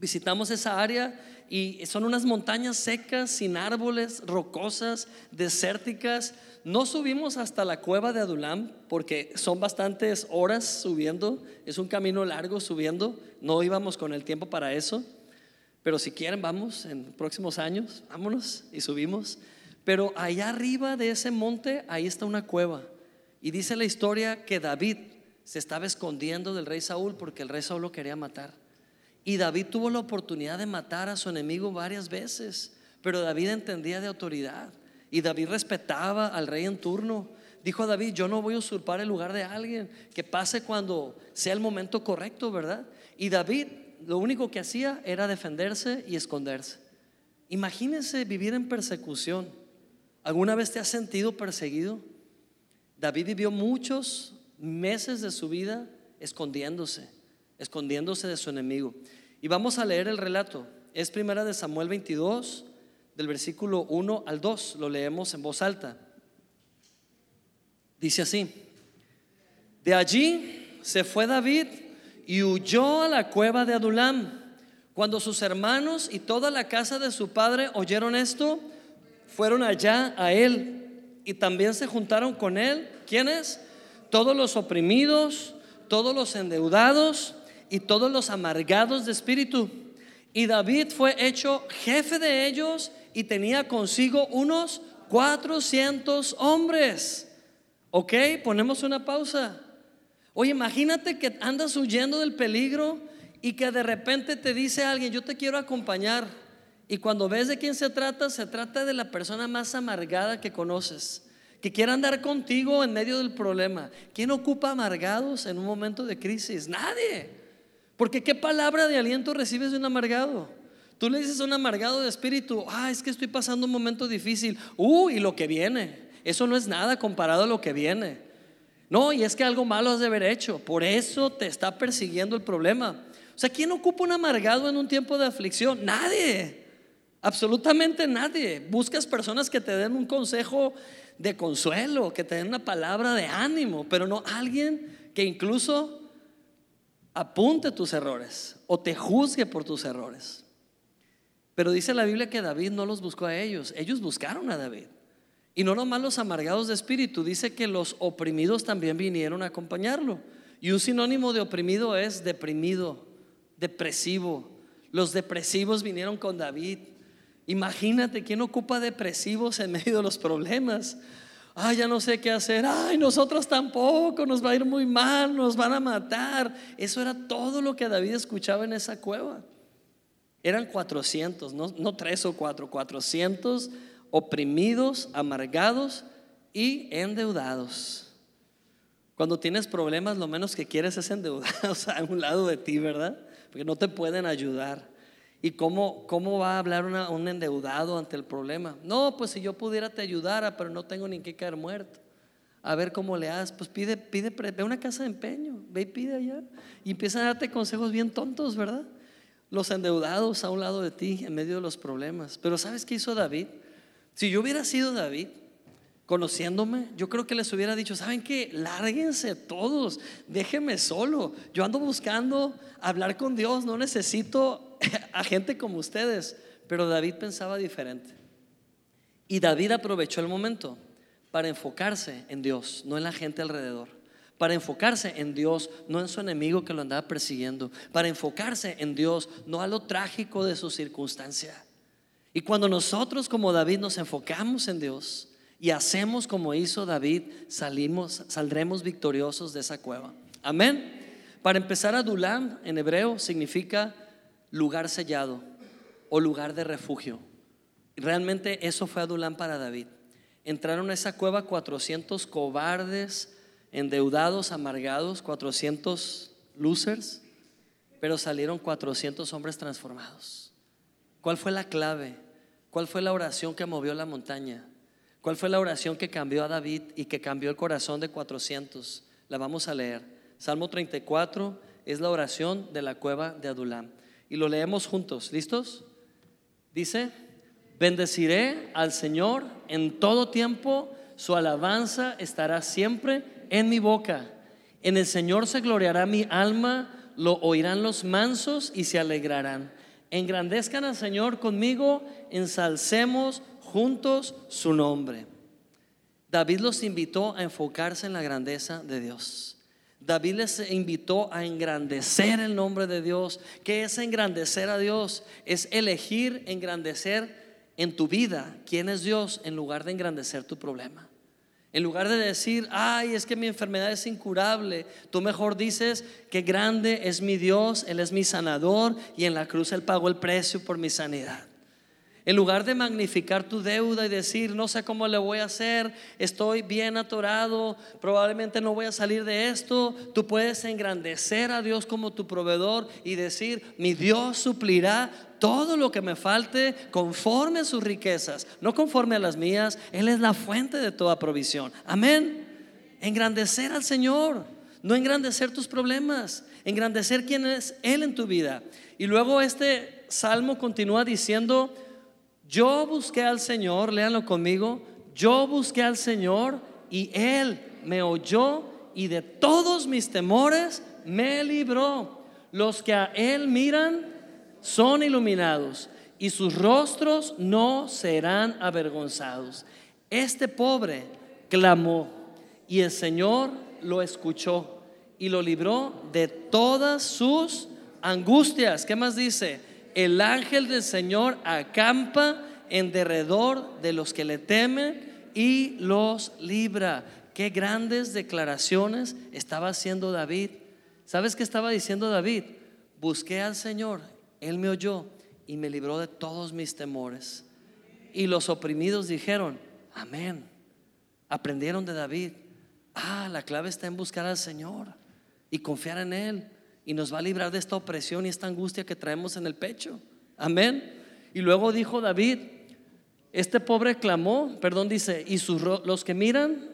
visitamos esa área y son unas montañas secas, sin árboles, rocosas, desérticas. No subimos hasta la cueva de Adulam porque son bastantes horas subiendo, es un camino largo subiendo, no íbamos con el tiempo para eso, pero si quieren vamos en próximos años, vámonos y subimos. Pero allá arriba de ese monte, ahí está una cueva. Y dice la historia que David, se estaba escondiendo del rey Saúl porque el rey Saúl lo quería matar. Y David tuvo la oportunidad de matar a su enemigo varias veces, pero David entendía de autoridad y David respetaba al rey en turno. Dijo a David, yo no voy a usurpar el lugar de alguien, que pase cuando sea el momento correcto, ¿verdad? Y David lo único que hacía era defenderse y esconderse. Imagínense vivir en persecución. ¿Alguna vez te has sentido perseguido? David vivió muchos meses de su vida escondiéndose, escondiéndose de su enemigo. Y vamos a leer el relato. Es primera de Samuel 22, del versículo 1 al 2. Lo leemos en voz alta. Dice así. De allí se fue David y huyó a la cueva de Adulam. Cuando sus hermanos y toda la casa de su padre oyeron esto, fueron allá a él y también se juntaron con él. ¿Quiénes? todos los oprimidos, todos los endeudados y todos los amargados de espíritu. Y David fue hecho jefe de ellos y tenía consigo unos 400 hombres. Ok, ponemos una pausa. Oye, imagínate que andas huyendo del peligro y que de repente te dice alguien, yo te quiero acompañar. Y cuando ves de quién se trata, se trata de la persona más amargada que conoces que quiera andar contigo en medio del problema. ¿Quién ocupa amargados en un momento de crisis? Nadie. Porque ¿qué palabra de aliento recibes de un amargado? Tú le dices a un amargado de espíritu, ah, es que estoy pasando un momento difícil. Uh, y lo que viene. Eso no es nada comparado a lo que viene. No, y es que algo malo has de haber hecho. Por eso te está persiguiendo el problema. O sea, ¿quién ocupa un amargado en un tiempo de aflicción? Nadie. Absolutamente nadie. Buscas personas que te den un consejo de consuelo, que te den una palabra de ánimo, pero no alguien que incluso apunte tus errores o te juzgue por tus errores. Pero dice la Biblia que David no los buscó a ellos, ellos buscaron a David. Y no nomás los amargados de espíritu, dice que los oprimidos también vinieron a acompañarlo. Y un sinónimo de oprimido es deprimido, depresivo. Los depresivos vinieron con David. Imagínate quién ocupa depresivos en medio de los problemas. Ay, ya no sé qué hacer. Ay, nosotros tampoco, nos va a ir muy mal, nos van a matar. Eso era todo lo que David escuchaba en esa cueva. Eran 400, no, tres o cuatro, 400 oprimidos, amargados y endeudados. Cuando tienes problemas, lo menos que quieres es endeudados (laughs) a un lado de ti, ¿verdad? Porque no te pueden ayudar. ¿Y cómo, cómo va a hablar un endeudado ante el problema? No, pues si yo pudiera te ayudara, pero no tengo ni que caer muerto. A ver cómo le haces. Pues pide, pide, ve una casa de empeño, ve y pide allá. Y empiezan a darte consejos bien tontos, ¿verdad? Los endeudados a un lado de ti en medio de los problemas. Pero ¿sabes qué hizo David? Si yo hubiera sido David, conociéndome, yo creo que les hubiera dicho, ¿saben qué? Lárguense todos, déjenme solo. Yo ando buscando hablar con Dios, no necesito (laughs) a gente como ustedes. Pero David pensaba diferente. Y David aprovechó el momento para enfocarse en Dios, no en la gente alrededor. Para enfocarse en Dios, no en su enemigo que lo andaba persiguiendo. Para enfocarse en Dios, no a lo trágico de su circunstancia. Y cuando nosotros como David nos enfocamos en Dios, y hacemos como hizo David, salimos, saldremos victoriosos de esa cueva. Amén. Para empezar, Adulam en hebreo significa lugar sellado o lugar de refugio. Realmente eso fue Adulam para David. Entraron a esa cueva 400 cobardes, endeudados, amargados, 400 losers, pero salieron 400 hombres transformados. ¿Cuál fue la clave? ¿Cuál fue la oración que movió la montaña? ¿Cuál fue la oración que cambió a David y que cambió el corazón de 400? La vamos a leer. Salmo 34 es la oración de la cueva de Adulam. Y lo leemos juntos. ¿Listos? Dice, bendeciré al Señor en todo tiempo, su alabanza estará siempre en mi boca. En el Señor se gloriará mi alma, lo oirán los mansos y se alegrarán. Engrandezcan al Señor conmigo, ensalcemos juntos su nombre. David los invitó a enfocarse en la grandeza de Dios. David les invitó a engrandecer el nombre de Dios. ¿Qué es engrandecer a Dios? Es elegir engrandecer en tu vida quién es Dios en lugar de engrandecer tu problema. En lugar de decir, ay, es que mi enfermedad es incurable, tú mejor dices que grande es mi Dios, Él es mi sanador y en la cruz Él pagó el precio por mi sanidad. En lugar de magnificar tu deuda y decir, no sé cómo le voy a hacer, estoy bien atorado, probablemente no voy a salir de esto, tú puedes engrandecer a Dios como tu proveedor y decir, mi Dios suplirá todo lo que me falte conforme a sus riquezas, no conforme a las mías. Él es la fuente de toda provisión. Amén. Engrandecer al Señor, no engrandecer tus problemas, engrandecer quién es Él en tu vida. Y luego este salmo continúa diciendo, yo busqué al Señor, léanlo conmigo, yo busqué al Señor y Él me oyó y de todos mis temores me libró. Los que a Él miran son iluminados y sus rostros no serán avergonzados. Este pobre clamó y el Señor lo escuchó y lo libró de todas sus angustias. ¿Qué más dice? El ángel del Señor acampa en derredor de los que le temen y los libra. Qué grandes declaraciones estaba haciendo David. ¿Sabes qué estaba diciendo David? Busqué al Señor, Él me oyó y me libró de todos mis temores. Y los oprimidos dijeron, amén. Aprendieron de David. Ah, la clave está en buscar al Señor y confiar en Él y nos va a librar de esta opresión y esta angustia que traemos en el pecho. Amén. Y luego dijo David, este pobre clamó, perdón, dice, y sus, los que miran,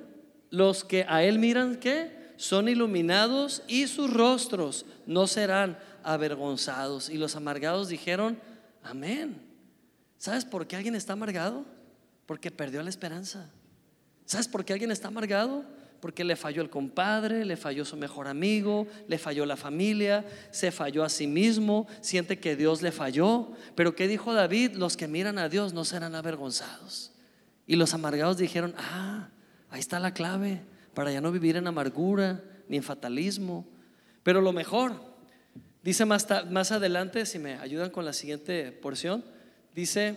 los que a él miran, ¿qué? Son iluminados y sus rostros no serán avergonzados. Y los amargados dijeron, amén. ¿Sabes por qué alguien está amargado? Porque perdió la esperanza. ¿Sabes por qué alguien está amargado? Porque le falló el compadre, le falló su mejor amigo, le falló la familia, se falló a sí mismo, siente que Dios le falló. Pero ¿qué dijo David? Los que miran a Dios no serán avergonzados. Y los amargados dijeron, ah, ahí está la clave para ya no vivir en amargura ni en fatalismo. Pero lo mejor, dice más, más adelante, si me ayudan con la siguiente porción, dice,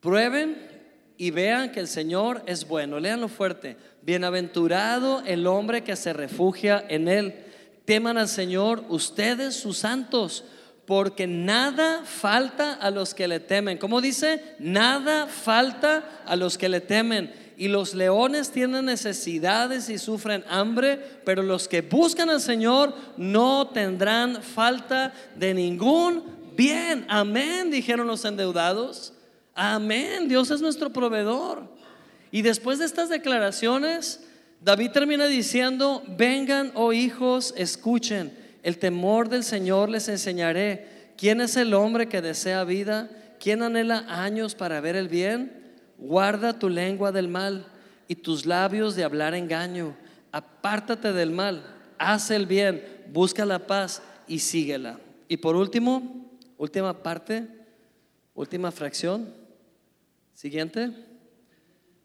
prueben y vean que el Señor es bueno. Léanlo fuerte. Bienaventurado el hombre que se refugia en él. Teman al Señor ustedes sus santos, porque nada falta a los que le temen. ¿Cómo dice? Nada falta a los que le temen. Y los leones tienen necesidades y sufren hambre, pero los que buscan al Señor no tendrán falta de ningún bien. Amén, dijeron los endeudados. Amén, Dios es nuestro proveedor. Y después de estas declaraciones, David termina diciendo, vengan, oh hijos, escuchen, el temor del Señor les enseñaré. ¿Quién es el hombre que desea vida? ¿Quién anhela años para ver el bien? Guarda tu lengua del mal y tus labios de hablar engaño. Apártate del mal, haz el bien, busca la paz y síguela. Y por último, última parte, última fracción. Siguiente.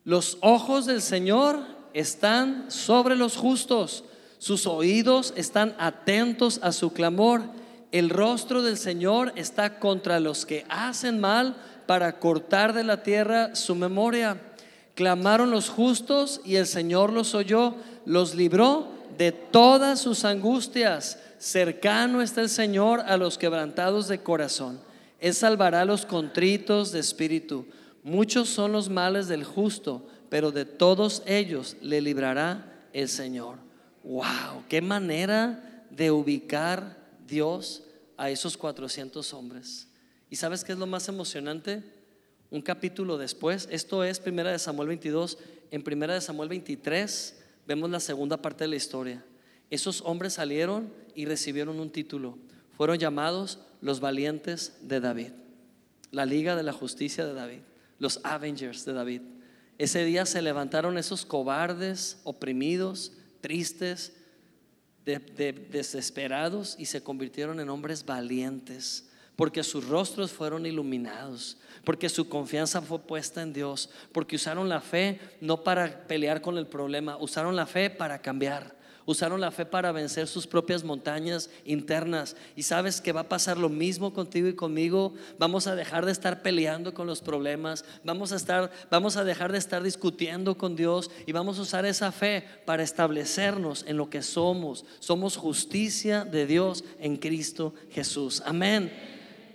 Los ojos del Señor están sobre los justos, sus oídos están atentos a su clamor. El rostro del Señor está contra los que hacen mal para cortar de la tierra su memoria. Clamaron los justos y el Señor los oyó, los libró de todas sus angustias. Cercano está el Señor a los quebrantados de corazón. Él salvará a los contritos de espíritu. Muchos son los males del justo, pero de todos ellos le librará el Señor. ¡Wow! ¡Qué manera de ubicar Dios a esos 400 hombres! ¿Y sabes qué es lo más emocionante? Un capítulo después, esto es Primera de Samuel 22, en Primera de Samuel 23 vemos la segunda parte de la historia. Esos hombres salieron y recibieron un título. Fueron llamados los valientes de David, la Liga de la Justicia de David los Avengers de David. Ese día se levantaron esos cobardes, oprimidos, tristes, desesperados y se convirtieron en hombres valientes, porque sus rostros fueron iluminados, porque su confianza fue puesta en Dios, porque usaron la fe no para pelear con el problema, usaron la fe para cambiar usaron la fe para vencer sus propias montañas internas. Y sabes que va a pasar lo mismo contigo y conmigo. Vamos a dejar de estar peleando con los problemas, vamos a estar vamos a dejar de estar discutiendo con Dios y vamos a usar esa fe para establecernos en lo que somos. Somos justicia de Dios en Cristo Jesús. Amén.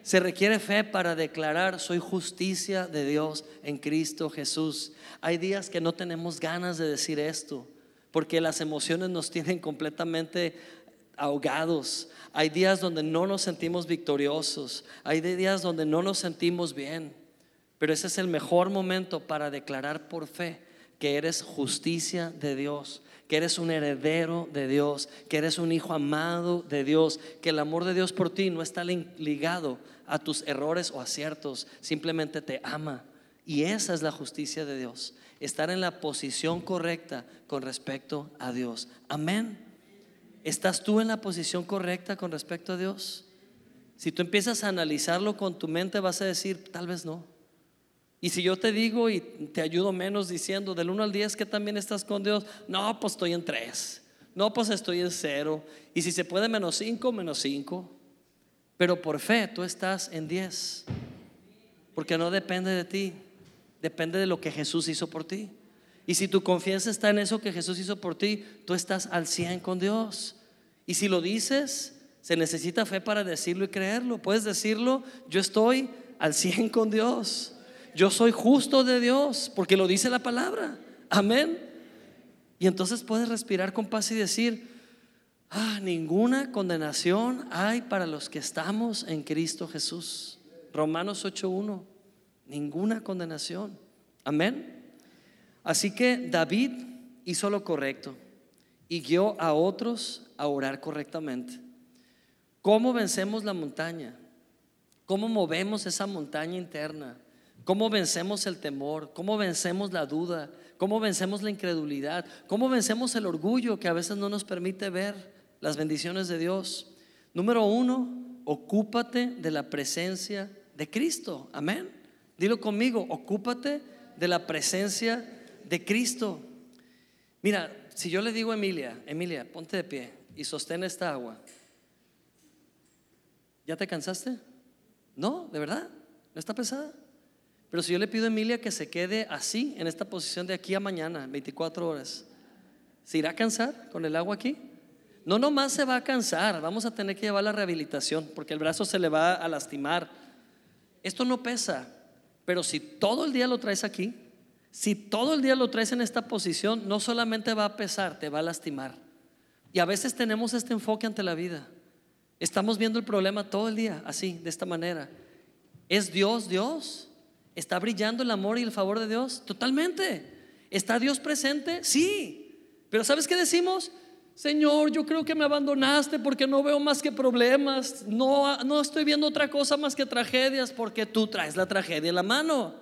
Se requiere fe para declarar, soy justicia de Dios en Cristo Jesús. Hay días que no tenemos ganas de decir esto porque las emociones nos tienen completamente ahogados. Hay días donde no nos sentimos victoriosos, hay días donde no nos sentimos bien, pero ese es el mejor momento para declarar por fe que eres justicia de Dios, que eres un heredero de Dios, que eres un hijo amado de Dios, que el amor de Dios por ti no está ligado a tus errores o aciertos, simplemente te ama. Y esa es la justicia de Dios estar en la posición correcta con respecto a Dios. Amén. ¿Estás tú en la posición correcta con respecto a Dios? Si tú empiezas a analizarlo con tu mente, vas a decir, tal vez no. Y si yo te digo y te ayudo menos diciendo, del 1 al 10, que también estás con Dios? No, pues estoy en 3. No, pues estoy en 0. Y si se puede menos 5, menos 5. Pero por fe tú estás en 10. Porque no depende de ti. Depende de lo que Jesús hizo por ti. Y si tu confianza está en eso que Jesús hizo por ti, tú estás al 100 con Dios. Y si lo dices, se necesita fe para decirlo y creerlo. Puedes decirlo, yo estoy al 100 con Dios. Yo soy justo de Dios, porque lo dice la palabra. Amén. Y entonces puedes respirar con paz y decir, ah, ninguna condenación hay para los que estamos en Cristo Jesús. Romanos 8.1 ninguna condenación. Amén. Así que David hizo lo correcto y guió a otros a orar correctamente. ¿Cómo vencemos la montaña? ¿Cómo movemos esa montaña interna? ¿Cómo vencemos el temor? ¿Cómo vencemos la duda? ¿Cómo vencemos la incredulidad? ¿Cómo vencemos el orgullo que a veces no nos permite ver las bendiciones de Dios? Número uno, ocúpate de la presencia de Cristo. Amén. Dilo conmigo, ocúpate de la presencia de Cristo. Mira, si yo le digo a Emilia, Emilia, ponte de pie y sostén esta agua. ¿Ya te cansaste? No, de verdad, no está pesada. Pero si yo le pido a Emilia que se quede así, en esta posición de aquí a mañana, 24 horas, ¿se irá a cansar con el agua aquí? No nomás se va a cansar, vamos a tener que llevar la rehabilitación porque el brazo se le va a lastimar. Esto no pesa, pero si todo el día lo traes aquí, si todo el día lo traes en esta posición, no solamente va a pesar, te va a lastimar. Y a veces tenemos este enfoque ante la vida. Estamos viendo el problema todo el día, así, de esta manera. ¿Es Dios Dios? ¿Está brillando el amor y el favor de Dios? Totalmente. ¿Está Dios presente? Sí. Pero ¿sabes qué decimos? Señor, yo creo que me abandonaste porque no veo más que problemas. No, no estoy viendo otra cosa más que tragedias porque tú traes la tragedia en la mano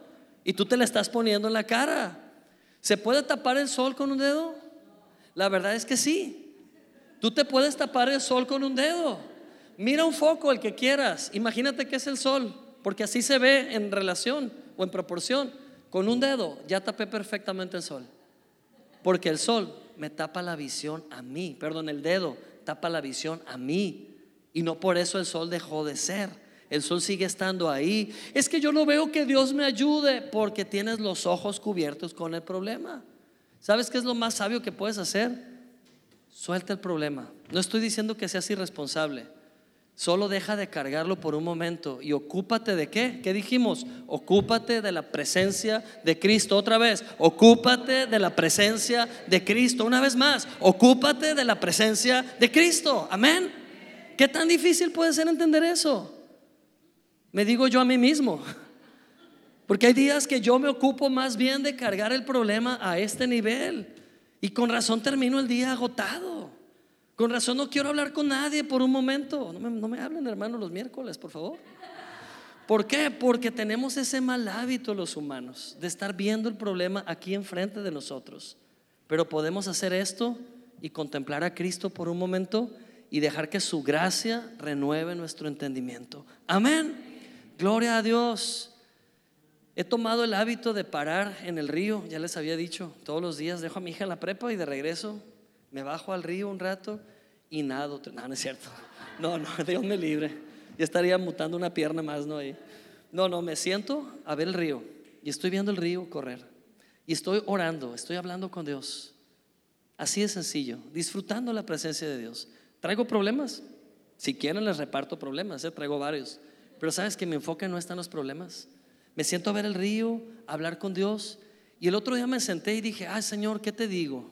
y tú te la estás poniendo en la cara. ¿Se puede tapar el sol con un dedo? La verdad es que sí. Tú te puedes tapar el sol con un dedo. Mira un foco, el que quieras. Imagínate que es el sol, porque así se ve en relación o en proporción. Con un dedo ya tapé perfectamente el sol. Porque el sol me tapa la visión a mí. Perdón, el dedo tapa la visión a mí. Y no por eso el sol dejó de ser. El sol sigue estando ahí. Es que yo no veo que Dios me ayude porque tienes los ojos cubiertos con el problema. ¿Sabes qué es lo más sabio que puedes hacer? Suelta el problema. No estoy diciendo que seas irresponsable. Solo deja de cargarlo por un momento y ocúpate de qué? ¿Qué dijimos? Ocúpate de la presencia de Cristo. Otra vez, ocúpate de la presencia de Cristo. Una vez más, ocúpate de la presencia de Cristo. Amén. ¿Qué tan difícil puede ser entender eso? Me digo yo a mí mismo. (laughs) Porque hay días que yo me ocupo más bien de cargar el problema a este nivel. Y con razón termino el día agotado. Con razón no quiero hablar con nadie por un momento. No me, hablen, hermano, los miércoles, por favor. ¿Por qué? Porque tenemos ese mal hábito los humanos de estar viendo el problema aquí enfrente de nosotros. Pero podemos hacer esto y contemplar a Cristo por un momento y dejar que su gracia renueve nuestro entendimiento. Amén. Gloria a Dios. He tomado el hábito de parar en el río, ya les había dicho, todos los días dejo a mi hija en la prepa y de regreso me bajo al río un rato y nado. No, no es cierto. No, no, (laughs) Dios me libre. Ya estaría mutando una pierna más, ¿no? No, no, me siento a ver el río y estoy viendo el río correr. Y estoy orando, estoy hablando con Dios. Así de sencillo, disfrutando la presencia de Dios. ¿Traigo problemas? Si quieren les reparto problemas, ¿eh? traigo varios. Pero sabes que mi enfoque no está en los problemas. Me siento a ver el río, a hablar con Dios. Y el otro día me senté y dije, ay Señor, ¿qué te digo?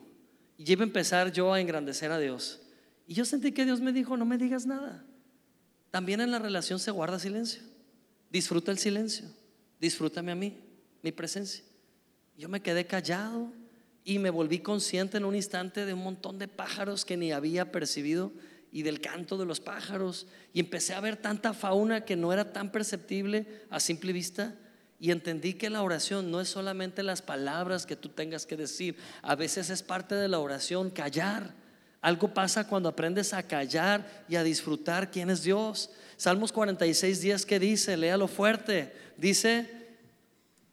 Y iba a empezar yo a engrandecer a Dios. Y yo sentí que Dios me dijo, no me digas nada. También en la relación se guarda silencio. Disfruta el silencio. Disfrútame a mí, mi presencia. Yo me quedé callado y me volví consciente en un instante de un montón de pájaros que ni había percibido y del canto de los pájaros. Y empecé a ver tanta fauna que no era tan perceptible a simple vista y entendí que la oración no es solamente las palabras que tú tengas que decir, a veces es parte de la oración callar. Algo pasa cuando aprendes a callar y a disfrutar quién es Dios. Salmos 46, días que dice, léalo fuerte, dice,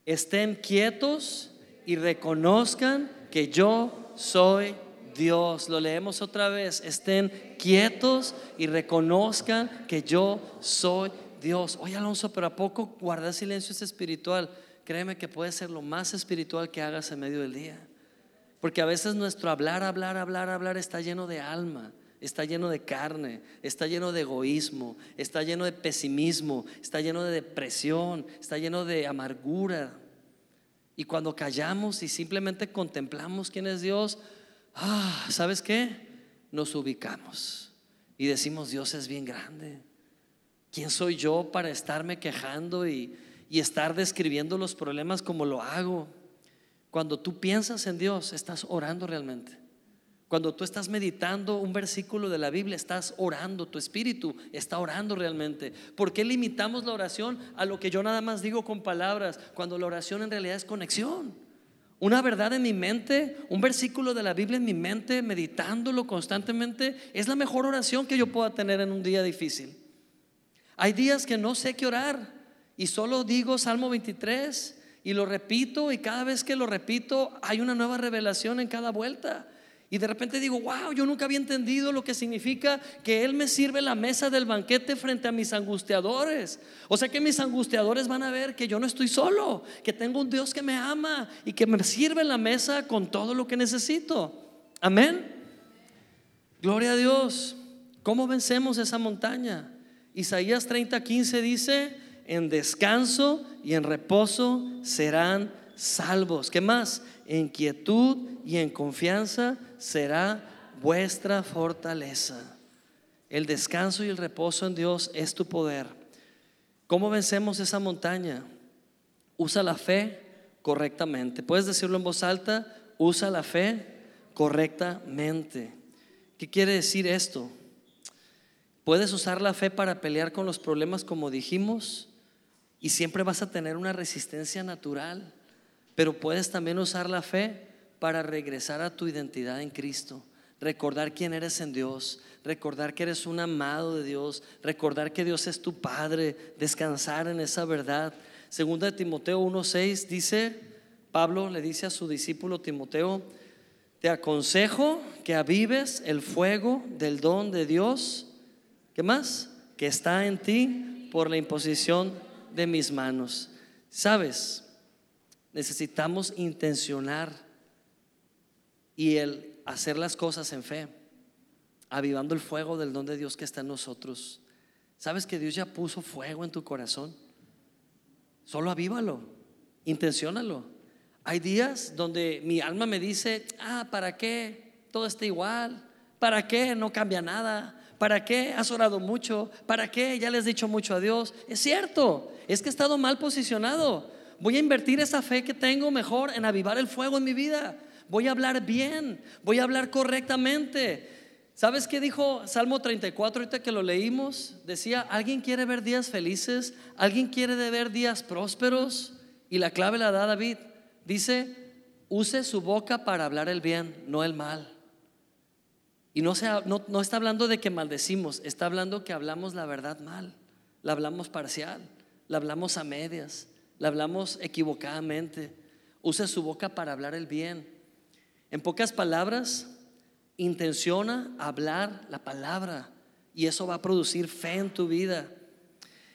estén quietos y reconozcan que yo soy Dios. Lo leemos otra vez, estén quietos y reconozcan que yo soy Dios, oye Alonso, pero ¿a poco guardar silencio es espiritual? Créeme que puede ser lo más espiritual que hagas en medio del día. Porque a veces nuestro hablar, hablar, hablar, hablar está lleno de alma, está lleno de carne, está lleno de egoísmo, está lleno de pesimismo, está lleno de depresión, está lleno de amargura. Y cuando callamos y simplemente contemplamos quién es Dios, ah, ¿sabes qué? Nos ubicamos y decimos, Dios es bien grande. ¿Quién soy yo para estarme quejando y, estar describiendo los problemas como lo hago? Cuando tú piensas en Dios, estás orando realmente. Cuando tú estás meditando un versículo de la Biblia, estás orando, tu espíritu está orando realmente. ¿Por qué limitamos la oración a lo que yo nada más digo con palabras, cuando la oración en realidad es conexión? Una verdad en mi mente, un versículo de la Biblia en mi mente, meditándolo constantemente, es la mejor oración que yo pueda tener en un día difícil. Hay días que no sé qué orar y solo digo Salmo 23 y lo repito y cada vez que lo repito hay una nueva revelación en cada vuelta. Y de repente digo, wow, yo nunca había entendido lo que significa que Él me sirve la mesa del banquete frente a mis angustiadores. O sea que mis angustiadores van a ver que yo no estoy solo, que tengo un Dios que me ama y que me sirve la mesa con todo lo que necesito. Amén. Gloria a Dios. ¿Cómo vencemos esa montaña? Isaías 30:15 dice, en descanso y en reposo serán salvos. ¿Qué más? En quietud y en confianza será vuestra fortaleza. El descanso y el reposo en Dios es tu poder. ¿Cómo vencemos esa montaña? Usa la fe correctamente. Puedes decirlo en voz alta, usa la fe correctamente. ¿Qué quiere decir esto? Puedes usar la fe para pelear con los problemas como dijimos y siempre vas a tener una resistencia natural, pero puedes también usar la fe para regresar a tu identidad en Cristo, recordar quién eres en Dios, recordar que eres un amado de Dios, recordar que Dios es tu Padre, descansar en esa verdad. Segunda de Timoteo 1:6 dice, Pablo le dice a su discípulo Timoteo, te aconsejo que avives el fuego del don de Dios, ¿qué más? Que está en ti por la imposición de mis manos. ¿Sabes? Necesitamos intencionar y el hacer las cosas en fe, avivando el fuego del don de Dios que está en nosotros. ¿Sabes que Dios ya puso fuego en tu corazón? Solo avívalo, intencionalo. Hay días donde mi alma me dice, ah, ¿para qué? Todo está igual. ¿Para qué? No cambia nada. ¿Para qué? Has orado mucho. ¿Para qué? Ya le has dicho mucho a Dios. Es cierto, es que he estado mal posicionado. Voy a invertir esa fe que tengo mejor en avivar el fuego en mi vida voy a hablar bien, voy a hablar correctamente. ¿Sabes qué dijo Salmo 34 ahorita que lo leímos? Decía, ¿alguien quiere ver días felices? ¿Alguien quiere ver días prósperos? Y la clave la da David. Dice, use su boca para hablar el bien, no el mal. Y no, no, no está hablando de que maldecimos, está hablando que hablamos la verdad mal, la hablamos parcial, la hablamos a medias, la hablamos equivocadamente. Use su boca para hablar el bien. En pocas palabras, intenciona hablar la palabra y eso va a producir fe en tu vida.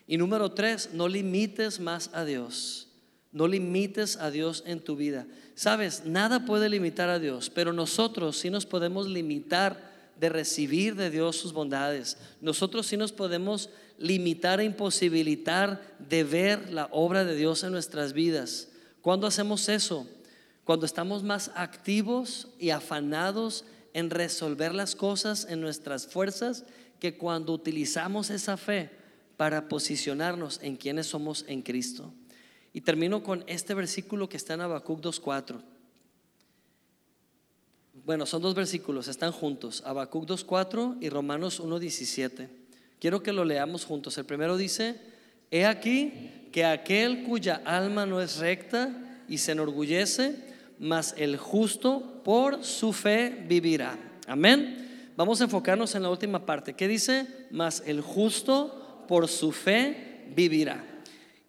Y número tres, no limites más a Dios. No limites a Dios en tu vida. Sabes, nada puede limitar a Dios, pero nosotros sí nos podemos limitar de recibir de Dios sus bondades. Nosotros sí nos podemos limitar e imposibilitar de ver la obra de Dios en nuestras vidas. ¿Cuándo hacemos eso? cuando estamos más activos y afanados en resolver las cosas en nuestras fuerzas que cuando utilizamos esa fe para posicionarnos en quienes somos en Cristo. Y termino con este versículo que está en Habacuc 2.4. Bueno, son dos versículos, están juntos, Habacuc 2.4 y Romanos 1.17. Quiero que lo leamos juntos. El primero dice, he aquí que aquel cuya alma no es recta y se enorgullece, mas el justo por su fe vivirá. Amén. Vamos a enfocarnos en la última parte. ¿Qué dice? Mas el justo por su fe vivirá.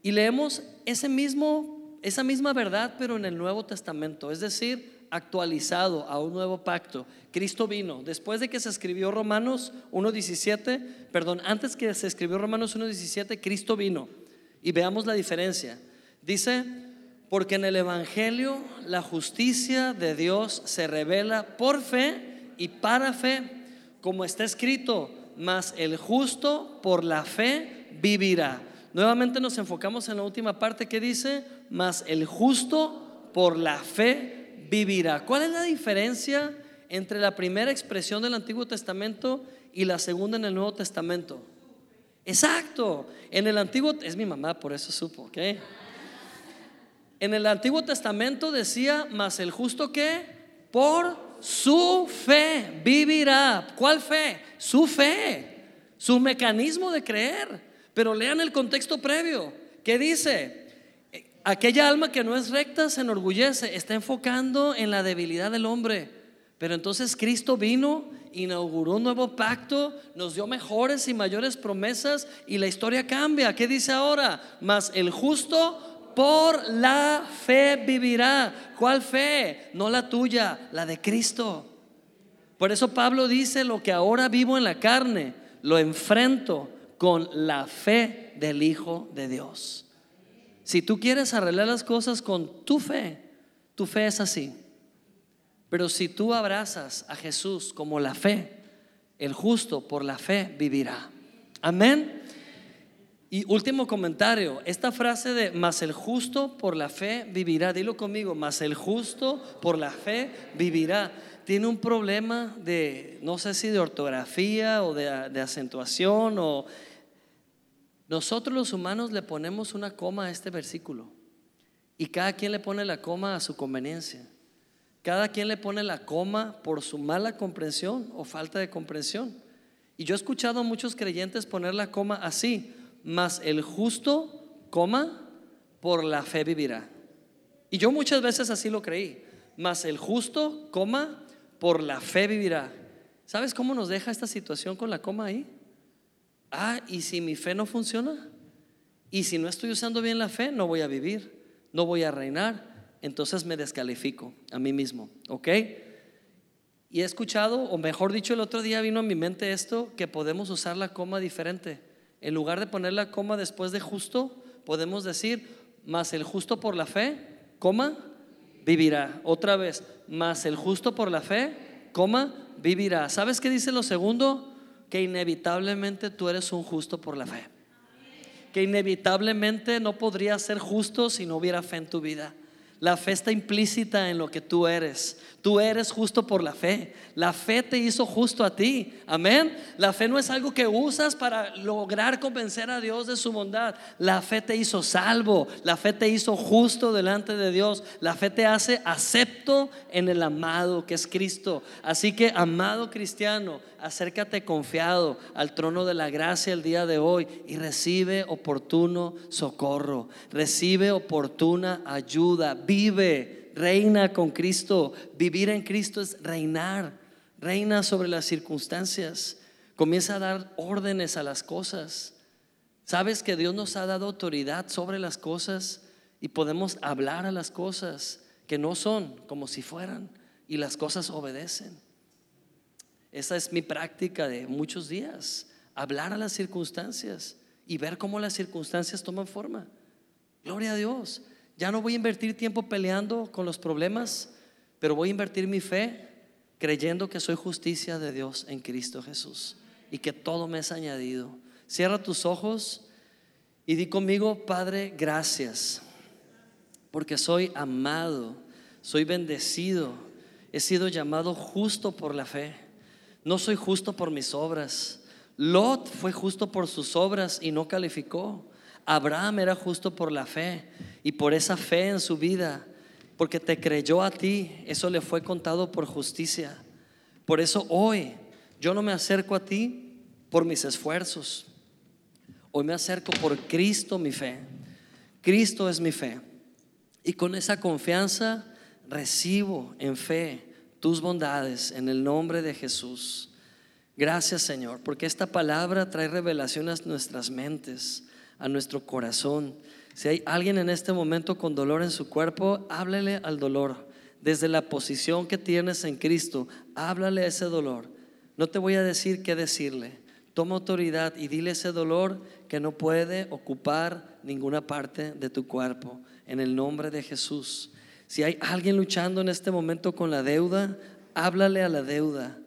Y leemos ese mismo, esa misma verdad, pero en el Nuevo Testamento, es decir, actualizado a un nuevo pacto. Cristo vino. Después de que se escribió Romanos 1.17, perdón, antes que se escribió Romanos 1.17, Cristo vino. Y veamos la diferencia. Dice, porque en el Evangelio la justicia de Dios se revela por fe y para fe, como está escrito, mas el justo por la fe vivirá. Nuevamente nos enfocamos en la última parte que dice, mas el justo por la fe vivirá. ¿Cuál es la diferencia entre la primera expresión del Antiguo Testamento y la segunda en el Nuevo Testamento? Exacto. En el Antiguo, es mi mamá, por eso supo, ¿ok? En el Antiguo Testamento decía, mas el justo que por su fe vivirá. ¿Cuál fe? Su fe, su mecanismo de creer. Pero lean el contexto previo. ¿Qué dice? Aquella alma que no es recta se enorgullece, está enfocando en la debilidad del hombre. Pero entonces Cristo vino, inauguró un nuevo pacto, nos dio mejores y mayores promesas y la historia cambia. ¿Qué dice ahora? Mas el justo por la fe vivirá. ¿Cuál fe? No la tuya, la de Cristo. Por eso Pablo dice, lo que ahora vivo en la carne, lo enfrento con la fe del Hijo de Dios. Si tú quieres arreglar las cosas con tu fe, tu fe es así. Pero si tú abrazas a Jesús como la fe, el justo por la fe vivirá. Amén. Y último comentario, esta frase de más el justo por la fe vivirá, dilo conmigo, más el justo por la fe vivirá. Tiene un problema de, no sé si de ortografía o de, de acentuación o... Nosotros los humanos le ponemos una coma a este versículo y cada quien le pone la coma a su conveniencia. Cada quien le pone la coma por su mala comprensión o falta de comprensión. Y yo he escuchado a muchos creyentes poner la coma así, mas el justo, coma, por la fe vivirá. Y yo muchas veces así lo creí, mas el justo, coma, por la fe vivirá. ¿Sabes cómo nos deja esta situación con la coma ahí? Ah, y si mi fe no funciona, y si no estoy usando bien la fe, no voy a vivir, no voy a reinar, entonces me descalifico a mí mismo, ¿ok? Y he escuchado, o mejor dicho, el otro día vino a mi mente esto, que podemos usar la coma diferente. En lugar de poner la coma después de justo, podemos decir, más el justo por la fe, coma, vivirá. Otra vez, más el justo por la fe, coma, vivirá. ¿Sabes qué dice lo segundo? Que inevitablemente tú eres un justo por la fe. Que inevitablemente no podrías ser justo si no hubiera fe en tu vida. La fe está implícita en lo que tú eres. Tú eres justo por la fe. La fe te hizo justo a ti. Amén. La fe no es algo que usas para lograr convencer a Dios de su bondad. La fe te hizo salvo. La fe te hizo justo delante de Dios. La fe te hace acepto en el amado que es Cristo. Así que, amado cristiano, acércate confiado al trono de la gracia el día de hoy y recibe oportuno socorro. Recibe oportuna ayuda. Vive reina con Cristo. Vivir en Cristo es reinar. Reina sobre las circunstancias. Comienza a dar órdenes a las cosas. Sabes que Dios nos ha dado autoridad sobre las cosas y podemos hablar a las cosas que no son como si fueran y las cosas obedecen. Esa es mi práctica de muchos días, hablar a las circunstancias y ver cómo las circunstancias toman forma. Gloria a Dios. Ya no voy a invertir tiempo peleando con los problemas, pero voy a invertir mi fe creyendo que soy justicia de Dios en Cristo Jesús y que todo me es añadido. Cierra tus ojos y di conmigo, Padre, gracias, porque soy amado, soy bendecido, he sido llamado justo por la fe. No soy justo por mis obras. Lot fue justo por sus obras y no calificó. Abraham era justo por la fe y por esa fe en su vida, porque te creyó a ti, eso le fue contado por justicia. Por eso hoy yo no me acerco a ti por mis esfuerzos. Hoy me acerco por Cristo mi fe. Cristo es mi fe. Y con esa confianza recibo en fe tus bondades en el nombre de Jesús. Gracias Señor, porque esta palabra trae revelaciones a nuestras mentes a nuestro corazón. Si hay alguien en este momento con dolor en su cuerpo, háblele al dolor. Desde la posición que tienes en Cristo, háblale a ese dolor. No te voy a decir qué decirle. Toma autoridad y dile ese dolor que no puede ocupar ninguna parte de tu cuerpo. En el nombre de Jesús. Si hay alguien luchando en este momento con la deuda, háblale a la deuda.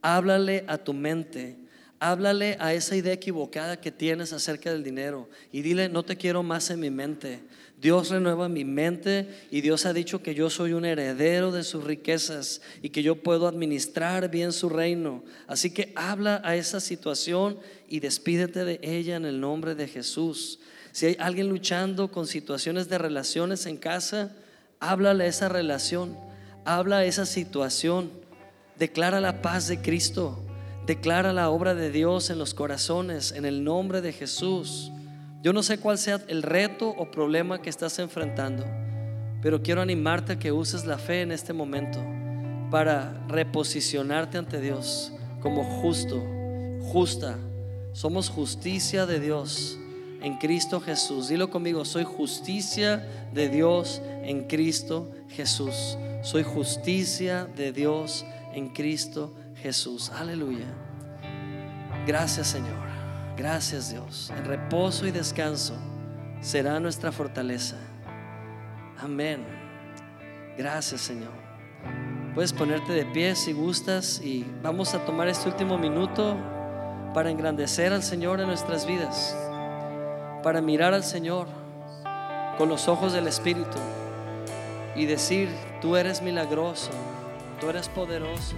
Háblale a tu mente. Háblale a esa idea equivocada que tienes acerca del dinero y dile, no te quiero más en mi mente. Dios renueva mi mente y Dios ha dicho que yo soy un heredero de sus riquezas y que yo puedo administrar bien su reino. Así que habla a esa situación y despídete de ella en el nombre de Jesús. Si hay alguien luchando con situaciones de relaciones en casa, háblale a esa relación, habla a esa situación, declara la paz de Cristo. Declara la obra de Dios en los corazones en el nombre de Jesús. Yo no sé cuál sea el reto o problema que estás enfrentando, pero quiero animarte a que uses la fe en este momento para reposicionarte ante Dios como justo, justa. Somos justicia de Dios en Cristo Jesús. Dilo conmigo, soy justicia de Dios en Cristo Jesús. Soy justicia de Dios en Cristo Jesús. Aleluya. Gracias Señor. Gracias Dios. En reposo y descanso será nuestra fortaleza. Amén. Gracias Señor. Puedes ponerte de pie si gustas y vamos a tomar este último minuto para engrandecer al Señor en nuestras vidas, para mirar al Señor con los ojos del Espíritu y decir, tú eres milagroso, tú eres poderoso.